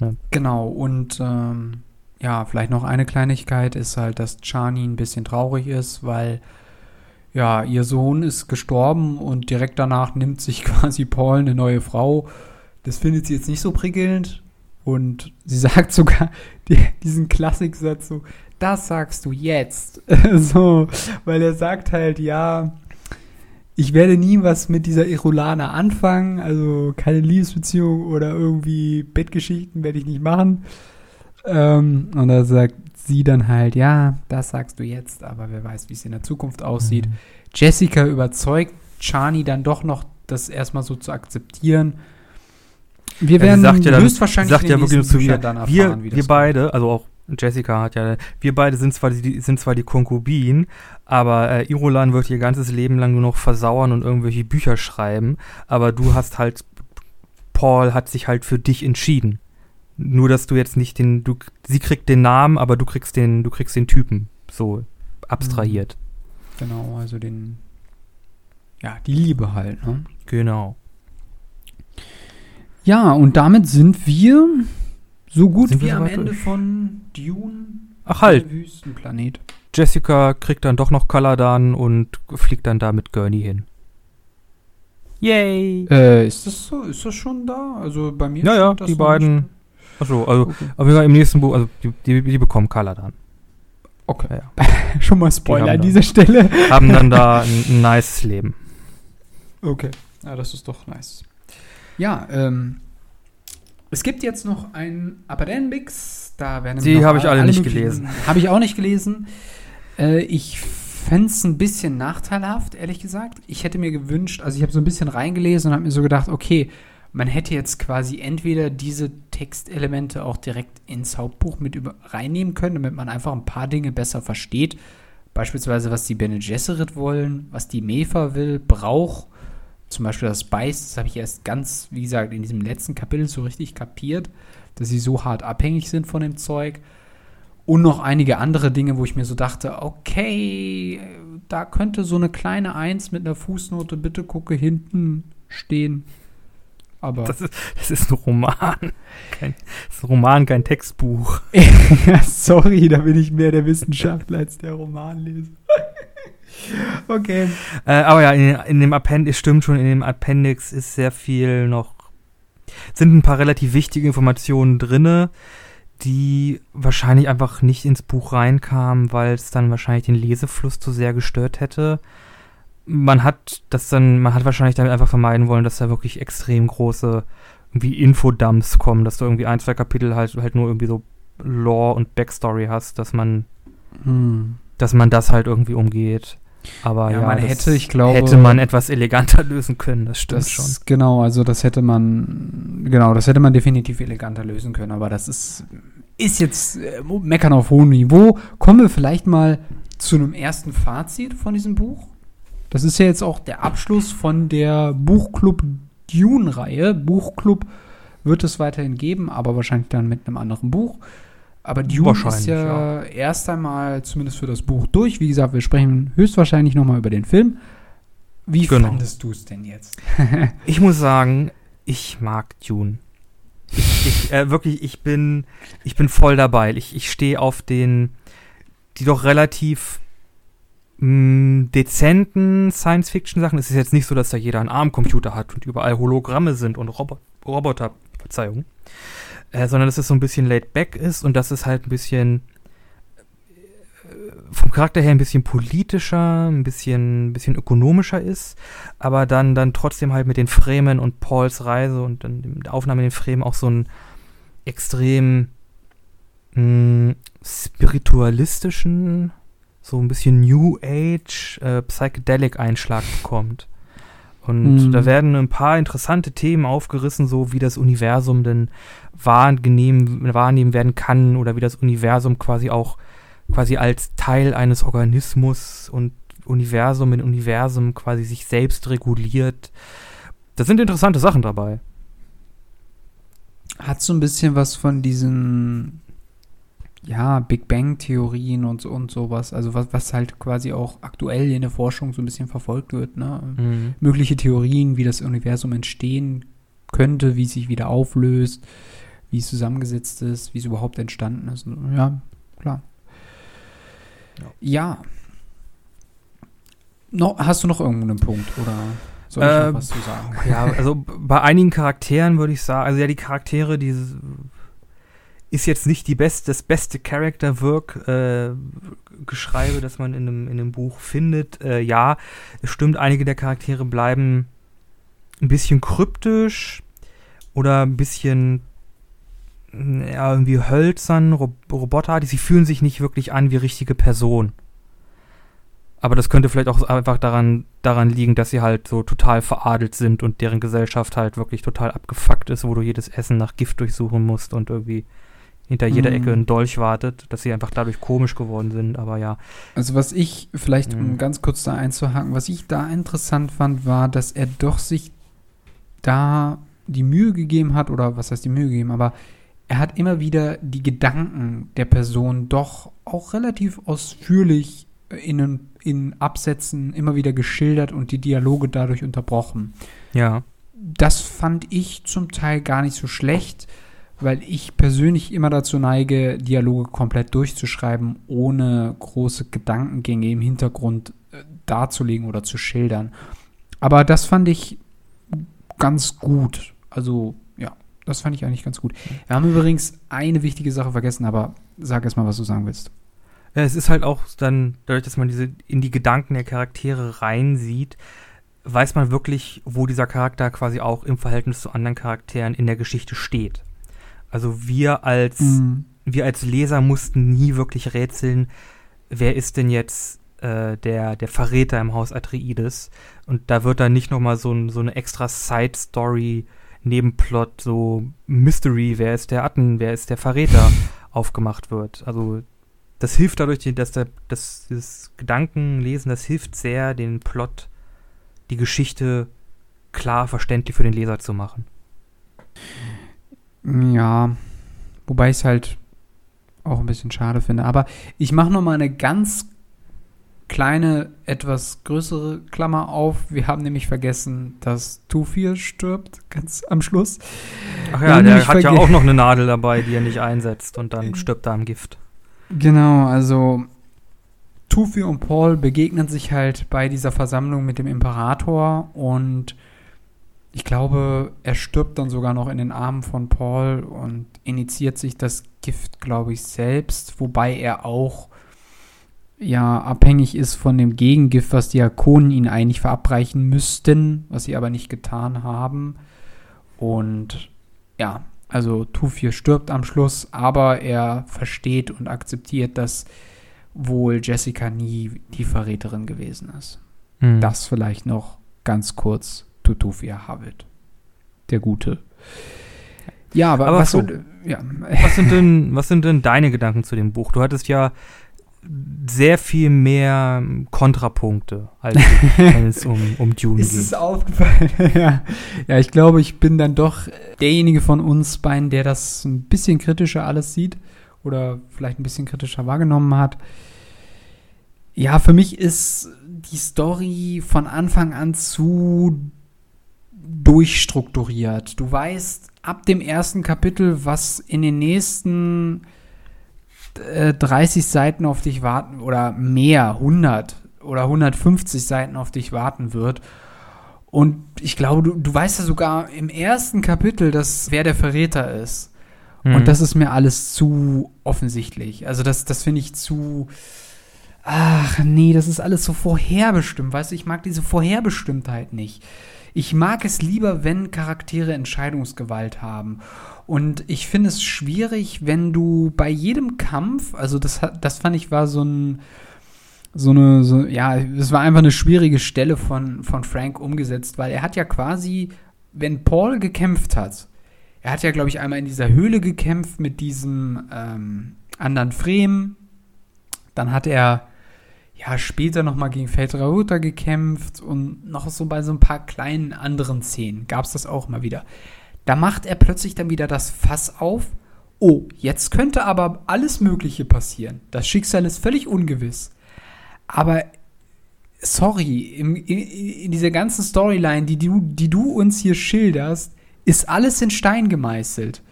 Speaker 1: Ja. Genau, und ähm, ja, vielleicht noch eine Kleinigkeit ist halt, dass Chani ein bisschen traurig ist, weil ja, ihr Sohn ist gestorben und direkt danach nimmt sich quasi Paul eine neue Frau. Das findet sie jetzt nicht so prickelnd und sie sagt sogar die, diesen Klassiksatz so, das sagst du jetzt. so, weil er sagt halt, ja, ich werde nie was mit dieser Irulana anfangen, also keine Liebesbeziehung oder irgendwie Bettgeschichten werde ich nicht machen. Ähm, und da sagt sie dann halt, ja, das sagst du jetzt, aber wer weiß, wie es in der Zukunft aussieht. Mhm. Jessica überzeugt Chani dann doch noch, das erstmal so zu akzeptieren
Speaker 2: wir werden ja, sagt ja dann, höchstwahrscheinlich sagt ja wirklich zu mir, wir, wir beide, also auch Jessica hat ja, wir beide sind zwar die, sind zwar die Konkubinen, aber äh, Irolan wird ihr ganzes Leben lang nur noch versauern und irgendwelche Bücher schreiben, aber du hast halt, Paul hat sich halt für dich entschieden. Nur, dass du jetzt nicht den, du, sie kriegt den Namen, aber du kriegst den, du kriegst den Typen, so abstrahiert.
Speaker 1: Genau, also den, ja, die Liebe halt, ne?
Speaker 2: Genau.
Speaker 1: Ja, und damit sind wir so gut sind wie am Ende durch? von Dune.
Speaker 2: Ach halt.
Speaker 1: Wüstenplanet.
Speaker 2: Jessica kriegt dann doch noch Kaladan und fliegt dann da mit Gurney hin.
Speaker 1: Yay! Äh, ist das so? Ist das schon da? Also bei mir
Speaker 2: Ja, ja, die beiden. Achso, also okay. auf jeden Fall im nächsten Buch, also die, die, die bekommen Kaladan.
Speaker 1: Okay. Ja, ja. schon mal Spoiler an dieser Stelle.
Speaker 2: haben dann da ein, ein nice Leben.
Speaker 1: Okay. Ja, das ist doch nice. Ja, ähm, es gibt jetzt noch ein Appendix, da werden
Speaker 2: Die habe ich alle, alle nicht gelesen.
Speaker 1: Habe ich auch nicht gelesen. Äh, ich fände es ein bisschen nachteilhaft, ehrlich gesagt. Ich hätte mir gewünscht, also ich habe so ein bisschen reingelesen und habe mir so gedacht, okay, man hätte jetzt quasi entweder diese Textelemente auch direkt ins Hauptbuch mit über reinnehmen können, damit man einfach ein paar Dinge besser versteht. Beispielsweise, was die Bene Gesserit wollen, was die Mefa will, braucht zum Beispiel das Beiß, das habe ich erst ganz, wie gesagt, in diesem letzten Kapitel so richtig kapiert, dass sie so hart abhängig sind von dem Zeug. Und noch einige andere Dinge, wo ich mir so dachte, okay, da könnte so eine kleine Eins mit einer Fußnote, bitte gucke hinten stehen. Aber
Speaker 2: das ist, das ist ein Roman. Kein, das ist ein Roman, kein Textbuch.
Speaker 1: sorry, da bin ich mehr der Wissenschaftler als der Romanleser.
Speaker 2: Okay. Äh, aber ja, in, in dem Appendix, stimmt schon, in dem Appendix ist sehr viel noch, sind ein paar relativ wichtige Informationen drinne, die wahrscheinlich einfach nicht ins Buch reinkam, weil es dann wahrscheinlich den Lesefluss zu sehr gestört hätte. Man hat das dann, man hat wahrscheinlich damit einfach vermeiden wollen, dass da wirklich extrem große irgendwie Infodumps kommen, dass du irgendwie ein, zwei Kapitel halt, halt nur irgendwie so Lore und Backstory hast, dass man, hm. dass man das halt irgendwie umgeht. Aber ja, ja
Speaker 1: man hätte, ich glaube,
Speaker 2: hätte man etwas eleganter lösen können, das stimmt das, schon.
Speaker 1: Genau, also das hätte man, genau, das hätte man definitiv eleganter lösen können, aber das ist, ist jetzt äh, meckern auf hohem Niveau. Kommen wir vielleicht mal zu einem ersten Fazit von diesem Buch. Das ist ja jetzt auch der Abschluss von der Buchclub Dune-Reihe. Buchclub wird es weiterhin geben, aber wahrscheinlich dann mit einem anderen Buch. Aber Dune ist ja, ja, erst einmal zumindest für das Buch durch. Wie gesagt, wir sprechen höchstwahrscheinlich nochmal über den Film. Wie genau. fandest du es denn jetzt?
Speaker 2: ich muss sagen, ich mag Dune. Ich, ich äh, wirklich, ich bin, ich bin voll dabei. Ich, ich stehe auf den, die doch relativ mh, mm, dezenten Science-Fiction-Sachen. Es ist jetzt nicht so, dass da jeder einen Armcomputer hat und überall Hologramme sind und Robo Roboter, Verzeihung äh, sondern dass es so ein bisschen laid back ist und dass es halt ein bisschen äh, vom Charakter her ein bisschen politischer, ein bisschen, ein bisschen ökonomischer ist, aber dann, dann trotzdem halt mit den Fremen und Pauls Reise und dann der Aufnahme in den Fremen auch so einen extrem mh, hm, spiritualistischen, so ein bisschen New Age, äh, Psychedelic Einschlag bekommt. Und mhm. da werden ein paar interessante Themen aufgerissen, so wie das Universum denn wahrnehmen, wahrnehmen werden kann oder wie das Universum quasi auch quasi als Teil eines Organismus und Universum in Universum quasi sich selbst reguliert. Da sind interessante Sachen dabei.
Speaker 1: Hat so ein bisschen was von diesen ja, Big Bang-Theorien und, und sowas, also was, was halt quasi auch aktuell in der Forschung so ein bisschen verfolgt wird, ne? Mhm. Mögliche Theorien, wie das Universum entstehen könnte, wie es sich wieder auflöst, wie es zusammengesetzt ist, wie es überhaupt entstanden ist. Ja, klar. Ja. ja. No, hast du noch irgendeinen Punkt oder soll ich äh, noch was zu sagen?
Speaker 2: Ja, also bei einigen Charakteren würde ich sagen, also ja, die Charaktere, die ist jetzt nicht die best, das beste Character-Work, äh, Geschreibe, das man in einem, in einem Buch findet. Äh, ja, es stimmt, einige der Charaktere bleiben ein bisschen kryptisch oder ein bisschen ja, irgendwie hölzern, Rob roboterartig. Sie fühlen sich nicht wirklich an wie richtige Personen. Aber das könnte vielleicht auch einfach daran, daran liegen, dass sie halt so total veradelt sind und deren Gesellschaft halt wirklich total abgefuckt ist, wo du jedes Essen nach Gift durchsuchen musst und irgendwie hinter jeder mm. Ecke ein Dolch wartet, dass sie einfach dadurch komisch geworden sind, aber ja.
Speaker 1: Also was ich, vielleicht um mhm. ganz kurz da einzuhaken, was ich da interessant fand, war, dass er doch sich da die Mühe gegeben hat, oder was heißt die Mühe gegeben, aber er hat immer wieder die Gedanken der Person doch auch relativ ausführlich in, in Absätzen immer wieder geschildert und die Dialoge dadurch unterbrochen.
Speaker 2: Ja.
Speaker 1: Das fand ich zum Teil gar nicht so schlecht, weil ich persönlich immer dazu neige, Dialoge komplett durchzuschreiben, ohne große Gedankengänge im Hintergrund äh, darzulegen oder zu schildern. Aber das fand ich ganz gut. Also das fand ich eigentlich ganz gut. Wir haben übrigens eine wichtige Sache vergessen, aber sag erst mal, was du sagen willst.
Speaker 2: Ja, es ist halt auch dann, dadurch, dass man diese in die Gedanken der Charaktere reinsieht, weiß man wirklich, wo dieser Charakter quasi auch im Verhältnis zu anderen Charakteren in der Geschichte steht. Also wir als, mhm. wir als Leser mussten nie wirklich rätseln, wer ist denn jetzt äh, der, der Verräter im Haus Atreides. Und da wird dann nicht nochmal so, ein, so eine extra Side-Story Nebenplot, so Mystery, wer ist der Atten, wer ist der Verräter, aufgemacht wird. Also das hilft dadurch, dass der, dass das Gedankenlesen, das hilft sehr, den Plot, die Geschichte klar verständlich für den Leser zu machen.
Speaker 1: Ja, wobei ich es halt auch ein bisschen schade finde. Aber ich mache noch mal eine ganz kleine, etwas größere Klammer auf. Wir haben nämlich vergessen, dass Tufir stirbt, ganz am Schluss.
Speaker 2: Ach ja, der hat ja auch noch eine Nadel dabei, die er nicht einsetzt und dann stirbt er am Gift.
Speaker 1: Genau, also Tufir und Paul begegnen sich halt bei dieser Versammlung mit dem Imperator und ich glaube, er stirbt dann sogar noch in den Armen von Paul und initiiert sich das Gift, glaube ich, selbst, wobei er auch ja abhängig ist von dem Gegengift, was die Arkonen ihn eigentlich verabreichen müssten, was sie aber nicht getan haben. Und ja, also Tufir stirbt am Schluss, aber er versteht und akzeptiert, dass wohl Jessica nie die Verräterin gewesen ist.
Speaker 2: Hm.
Speaker 1: Das vielleicht noch ganz kurz zu Tufir Havid. Der Gute. Ja, aber,
Speaker 2: Aber
Speaker 1: was
Speaker 2: so.
Speaker 1: so, ja,
Speaker 2: Was sind denn, was sind denn deine Gedanken zu dem Buch? Du hattest ja sehr viel mehr Kontrapunkte, als wenn es um, um Dune
Speaker 1: Ist
Speaker 2: geht.
Speaker 1: es aufgefallen? ja. ja, ich glaube, ich bin dann doch derjenige von uns beiden, der das ein bisschen kritischer alles sieht oder vielleicht ein bisschen kritischer wahrgenommen hat. Ja, für mich ist die Story von Anfang an zu durchstrukturiert. Du weißt ab dem ersten Kapitel, was in den nächsten äh, 30 Seiten auf dich warten oder mehr, 100 oder 150 Seiten auf dich warten wird. Und ich glaube, du, du weißt ja sogar im ersten Kapitel, dass wer der Verräter ist.
Speaker 2: Mhm.
Speaker 1: Und das ist mir alles zu offensichtlich. Also das, das finde ich zu. Ach nee, das ist alles so vorherbestimmt. Weißt du, ich mag diese Vorherbestimmtheit nicht. Ich mag es lieber, wenn Charaktere Entscheidungsgewalt haben. Und ich finde es schwierig, wenn du bei jedem Kampf, also das, das fand ich war so ein, so eine, so, ja, es war einfach eine schwierige Stelle von, von Frank umgesetzt, weil er hat ja quasi, wenn Paul gekämpft hat, er hat ja, glaube ich, einmal in dieser Höhle gekämpft mit diesem ähm, anderen Fremen. Dann hat er ja später noch mal gegen Feldrauta gekämpft und noch so bei so ein paar kleinen anderen Szenen gab es das auch mal wieder. Da macht er plötzlich dann wieder das Fass auf. Oh, jetzt könnte aber alles Mögliche passieren. Das Schicksal ist völlig ungewiss. Aber sorry, im, in, in dieser ganzen Storyline, die du, die du uns hier schilderst, ist alles in Stein gemeißelt.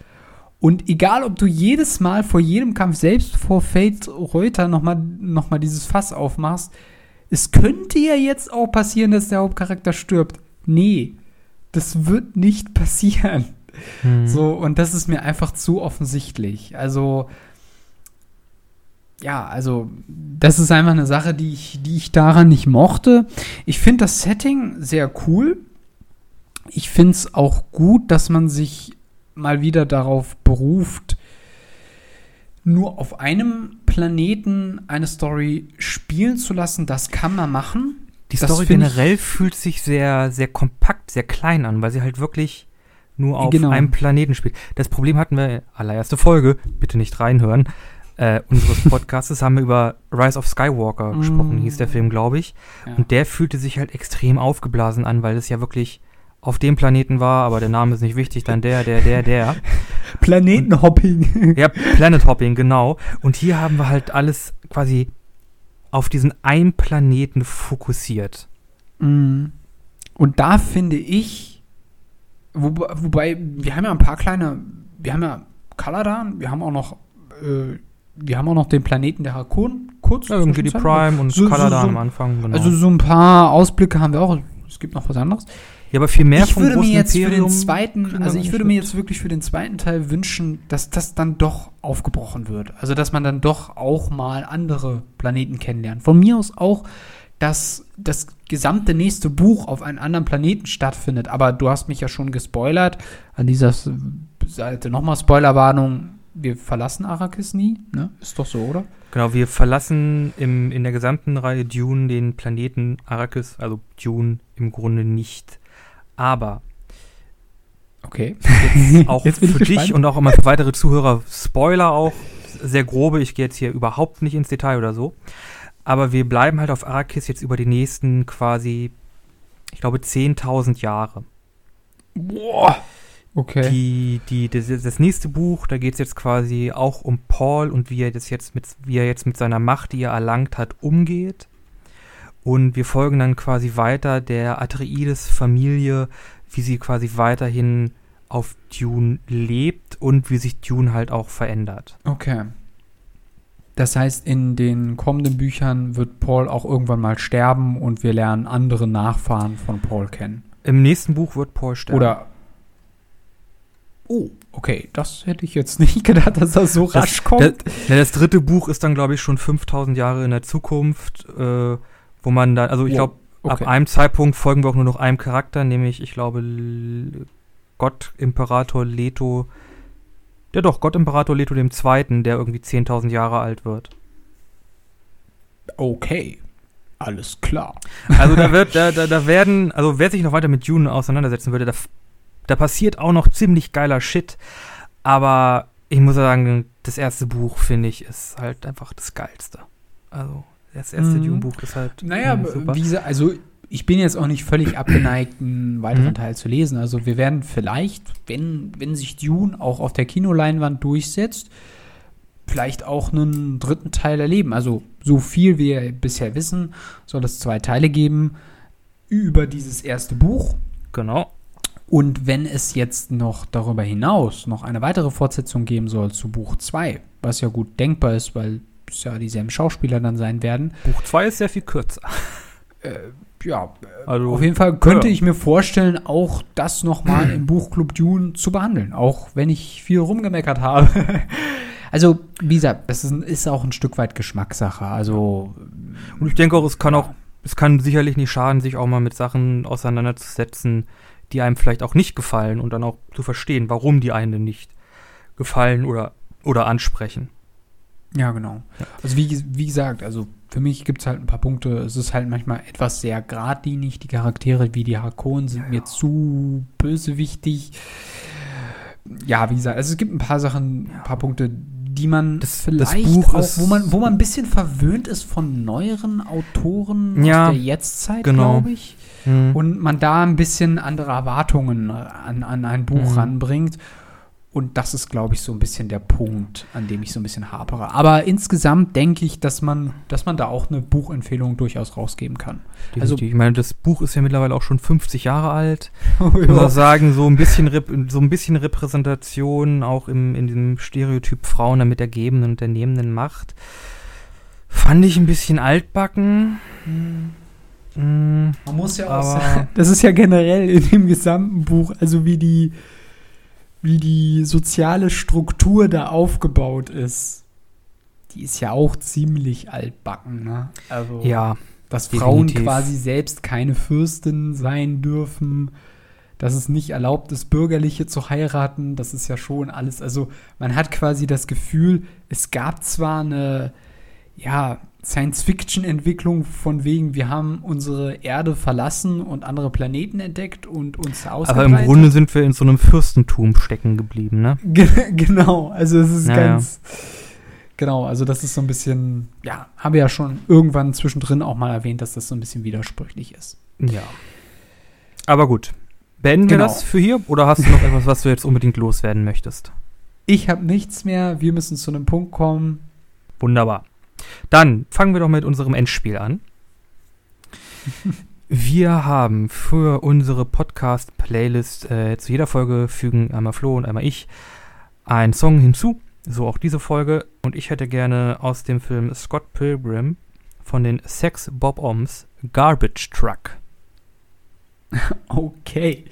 Speaker 1: Und egal, ob du jedes Mal vor jedem Kampf, selbst vor Fate Reuter, nochmal noch mal dieses Fass aufmachst, es könnte ja jetzt auch passieren, dass der Hauptcharakter stirbt. Nee, das wird nicht passieren.
Speaker 2: Mhm.
Speaker 1: So, und das ist mir einfach zu offensichtlich. Also, ja, also, das ist einfach eine Sache, die ich, die ich daran nicht mochte. Ich finde das Setting sehr cool. Ich finde es auch gut, dass man sich mal wieder darauf beruft, nur auf einem Planeten eine Story spielen zu lassen. Das kann man machen.
Speaker 2: Die
Speaker 1: das
Speaker 2: Story generell fühlt sich sehr, sehr kompakt, sehr klein an, weil sie halt wirklich nur auf
Speaker 1: Genau.
Speaker 2: einem Planeten spielt. Das Problem hatten wir, allererste Folge, bitte nicht reinhören, äh, unseres Podcastes haben wir über Rise of Skywalker
Speaker 1: Mm.
Speaker 2: gesprochen, hieß der Film, glaube ich.
Speaker 1: Ja.
Speaker 2: Und der fühlte sich halt extrem aufgeblasen an, weil es ja wirklich auf dem Planeten war, aber der Name ist nicht wichtig, dann der, der, der, der.
Speaker 1: Planetenhopping.
Speaker 2: Ja, Planet Hopping, genau. Und hier haben wir halt alles quasi auf diesen einen Planeten fokussiert.
Speaker 1: Mm. Und da finde ich, wobei, wobei, wir haben ja ein paar kleine, wir haben ja Kaladan, wir haben auch noch, äh, wir haben auch noch den Planeten der Harkonnen, kurz.
Speaker 2: Ja, irgendwie die. Prime und
Speaker 1: So- so-
Speaker 2: Kaladan
Speaker 1: so-
Speaker 2: am Anfang, genau.
Speaker 1: Also so ein paar Ausblicke haben wir auch. Es gibt noch was anderes.
Speaker 2: Ja, aber viel mehr
Speaker 1: ich
Speaker 2: vom
Speaker 1: würde
Speaker 2: großen
Speaker 1: mir jetzt für
Speaker 2: Imperium
Speaker 1: den zweiten, also ich würde mir jetzt wirklich für den zweiten Teil wünschen, dass das dann doch aufgebrochen wird. Also dass man dann doch auch mal andere Planeten kennenlernt. Von mir aus auch, dass das gesamte nächste Buch auf einem anderen Planeten stattfindet. Aber du hast mich ja schon gespoilert. An dieser Seite nochmal Spoilerwarnung. Wir verlassen Arrakis nie, ne? Ist doch so, oder?
Speaker 2: Genau, wir verlassen im, in der gesamten Reihe Dune den Planeten Arrakis, also Dune im Grunde nicht. Aber
Speaker 1: Okay.
Speaker 2: jetzt auch
Speaker 1: Jetzt
Speaker 2: für dich
Speaker 1: gespannt.
Speaker 2: und auch immer für weitere Zuhörer, Spoiler auch, sehr grobe, ich gehe jetzt hier überhaupt nicht ins Detail oder so. Aber wir bleiben halt auf Arrakis jetzt über die nächsten quasi, ich glaube, 10.000 Jahre.
Speaker 1: Boah. Okay.
Speaker 2: Die, die, das, das nächste Buch, da geht es jetzt quasi auch um Paul und wie er das jetzt mit, wie er jetzt mit seiner Macht, die er erlangt hat, umgeht. Und wir folgen dann quasi weiter der Atreides-Familie, wie sie quasi weiterhin auf Dune lebt und wie sich Dune halt auch verändert.
Speaker 1: Okay. Das heißt, in den kommenden Büchern wird Paul auch irgendwann mal sterben und wir lernen andere Nachfahren von Paul kennen.
Speaker 2: Im nächsten Buch wird Paul sterben.
Speaker 1: Oder. Oh, okay. Das hätte ich jetzt nicht gedacht, dass das so rasch
Speaker 2: das,
Speaker 1: kommt.
Speaker 2: Das, das dritte Buch ist dann, glaube ich, schon 5000 Jahre in der Zukunft, äh, wo man dann, also ich glaube,
Speaker 1: okay.
Speaker 2: ab einem Zeitpunkt folgen wir auch nur noch einem Charakter, nämlich, ich glaube, L- Gott Imperator Leto. Ja doch, Gott Imperator Leto dem Zweiten, der irgendwie 10.000 Jahre alt wird.
Speaker 1: okay. Alles klar.
Speaker 2: Also da wird, da, da, da werden, also wer sich noch weiter mit Dune auseinandersetzen würde, da, da passiert auch noch ziemlich geiler Shit. Aber ich muss sagen, das erste Buch, finde ich, ist halt einfach das Geilste. Also, das erste
Speaker 1: Mhm.
Speaker 2: Dune-Buch ist halt
Speaker 1: Naja,
Speaker 2: super.
Speaker 1: wie also ich bin jetzt auch nicht völlig abgeneigt, einen weiteren
Speaker 2: Mhm.
Speaker 1: Teil zu lesen. Also wir werden vielleicht, wenn, wenn sich Dune auch auf der Kinoleinwand durchsetzt, vielleicht auch einen dritten Teil erleben. Also so viel wir bisher wissen, soll es zwei Teile geben über dieses erste Buch.
Speaker 2: Genau.
Speaker 1: Und wenn es jetzt noch darüber hinaus noch eine weitere Fortsetzung geben soll zu Buch 2, was ja gut denkbar ist, weil es ja dieselben Schauspieler dann sein werden,
Speaker 2: Buch 2 ist sehr viel kürzer.
Speaker 1: ja,
Speaker 2: Also,
Speaker 1: Auf jeden Fall könnte
Speaker 2: ja.
Speaker 1: ich mir vorstellen, auch das nochmal im Buchclub Dune zu behandeln, auch wenn ich viel rumgemeckert habe. also, wie gesagt, das ist, ist auch ein Stück weit Geschmackssache. Also,
Speaker 2: Und ich denke auch, es kann auch, es kann sicherlich nicht schaden, sich auch mal mit Sachen auseinanderzusetzen, die einem vielleicht auch nicht gefallen und dann auch zu verstehen, warum die einen nicht gefallen oder, oder ansprechen.
Speaker 1: Ja, genau. Also, wie, wie gesagt, also für mich gibt es halt ein paar Punkte. Es ist halt manchmal etwas sehr geradlinig. Die Charaktere wie die Harkonnen sind mir zu bösewichtig. Ja, wie gesagt, also es gibt ein paar Sachen, ein paar Punkte, die man
Speaker 2: Das- das
Speaker 1: vielleicht
Speaker 2: Buch
Speaker 1: auch,
Speaker 2: ist-
Speaker 1: wo man, wo man ein bisschen verwöhnt ist von neueren Autoren
Speaker 2: Ja,
Speaker 1: aus der Jetztzeit,
Speaker 2: genau.
Speaker 1: glaube ich.
Speaker 2: Hm.
Speaker 1: Und man da ein bisschen andere Erwartungen an, an ein Buch
Speaker 2: Mhm.
Speaker 1: ranbringt. Und das ist, glaube ich, so ein bisschen der Punkt, an dem ich so ein bisschen hapere. Aber insgesamt denke ich, dass man, dass man da auch eine Buchempfehlung durchaus rausgeben kann. Also,
Speaker 2: ich meine, das Buch ist ja mittlerweile auch schon 50 Jahre alt. Ich muss auch sagen, so ein bisschen, so ein bisschen Repräsentation auch im, in diesem Stereotyp Frauen mit der gebenden und der nehmenden Macht. Fand ich ein bisschen altbacken. Mm,
Speaker 1: Man muss ja
Speaker 2: Aber-
Speaker 1: sagen, das ist ja generell in dem gesamten Buch, also wie die, wie die soziale Struktur da aufgebaut ist. Die ist ja auch ziemlich altbacken, ne? Also,
Speaker 2: ja,
Speaker 1: dass Frauen
Speaker 2: definitiv.
Speaker 1: quasi selbst keine Fürstin sein dürfen, dass es nicht erlaubt ist, Bürgerliche zu heiraten, das ist ja schon alles. Also, man hat quasi das Gefühl, es gab zwar eine, ja, Science-Fiction-Entwicklung von wegen, wir haben unsere Erde verlassen und andere Planeten entdeckt und uns
Speaker 2: aber
Speaker 1: ausgebreitet.
Speaker 2: im Grunde sind wir in so einem Fürstentum stecken geblieben, ne?
Speaker 1: Ge- genau, also es ist
Speaker 2: Ja,
Speaker 1: ganz. Genau, also das ist so ein bisschen, ja, haben wir ja schon irgendwann zwischendrin auch mal erwähnt, dass das so ein bisschen widersprüchlich ist.
Speaker 2: Ja. Aber gut. Beenden wir
Speaker 1: Genau.
Speaker 2: das für hier? Oder hast du noch etwas, was du jetzt unbedingt loswerden möchtest?
Speaker 1: Ich habe nichts mehr, wir müssen zu einem Punkt kommen.
Speaker 2: Wunderbar. Dann fangen wir doch mit unserem Endspiel an. Wir haben für unsere Podcast-Playlist äh, zu jeder Folge fügen einmal Flo und einmal ich einen Song hinzu. So auch diese Folge. Und ich hätte gerne aus dem Film Scott Pilgrim von den Sex Bob Oms Garbage Truck.
Speaker 1: Okay.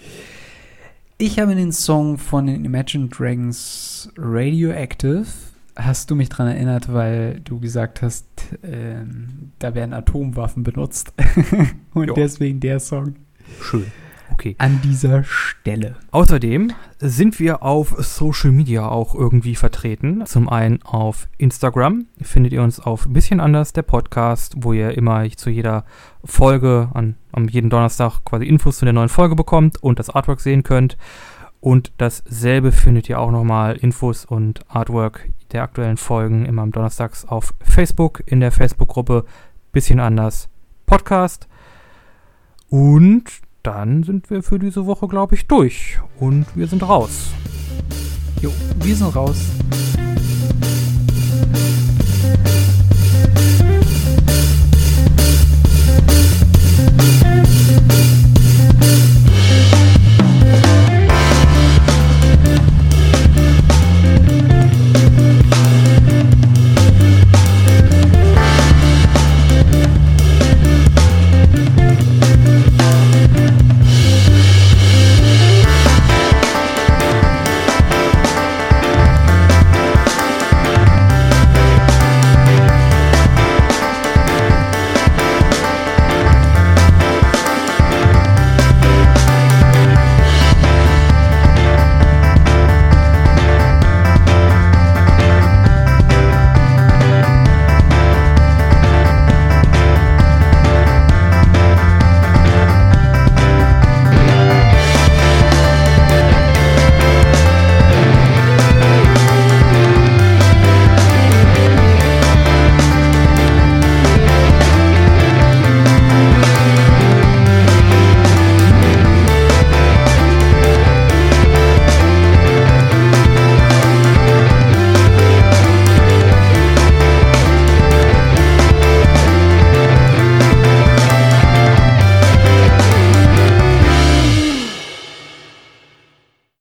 Speaker 1: Ich habe den Song von den Imagine Dragons Radioactive. Hast du mich daran erinnert, weil du gesagt hast, ähm, da werden Atomwaffen benutzt. Und
Speaker 2: Ja.
Speaker 1: deswegen der Song
Speaker 2: Schön. Okay.
Speaker 1: an dieser Stelle.
Speaker 2: Außerdem sind wir auf Social Media auch irgendwie vertreten. Zum einen auf Instagram findet ihr uns auf bisschen anders der Podcast, wo ihr immer zu jeder Folge an, am jeden Donnerstag quasi Infos zu der neuen Folge bekommt und das Artwork sehen könnt. Und dasselbe findet ihr auch nochmal Infos und Artwork der aktuellen Folgen immer am Donnerstags auf Facebook in der Facebook-Gruppe bisschen anders Podcast. Und dann sind wir für diese Woche, glaube ich, durch. Und wir sind raus.
Speaker 1: Jo, wir sind raus.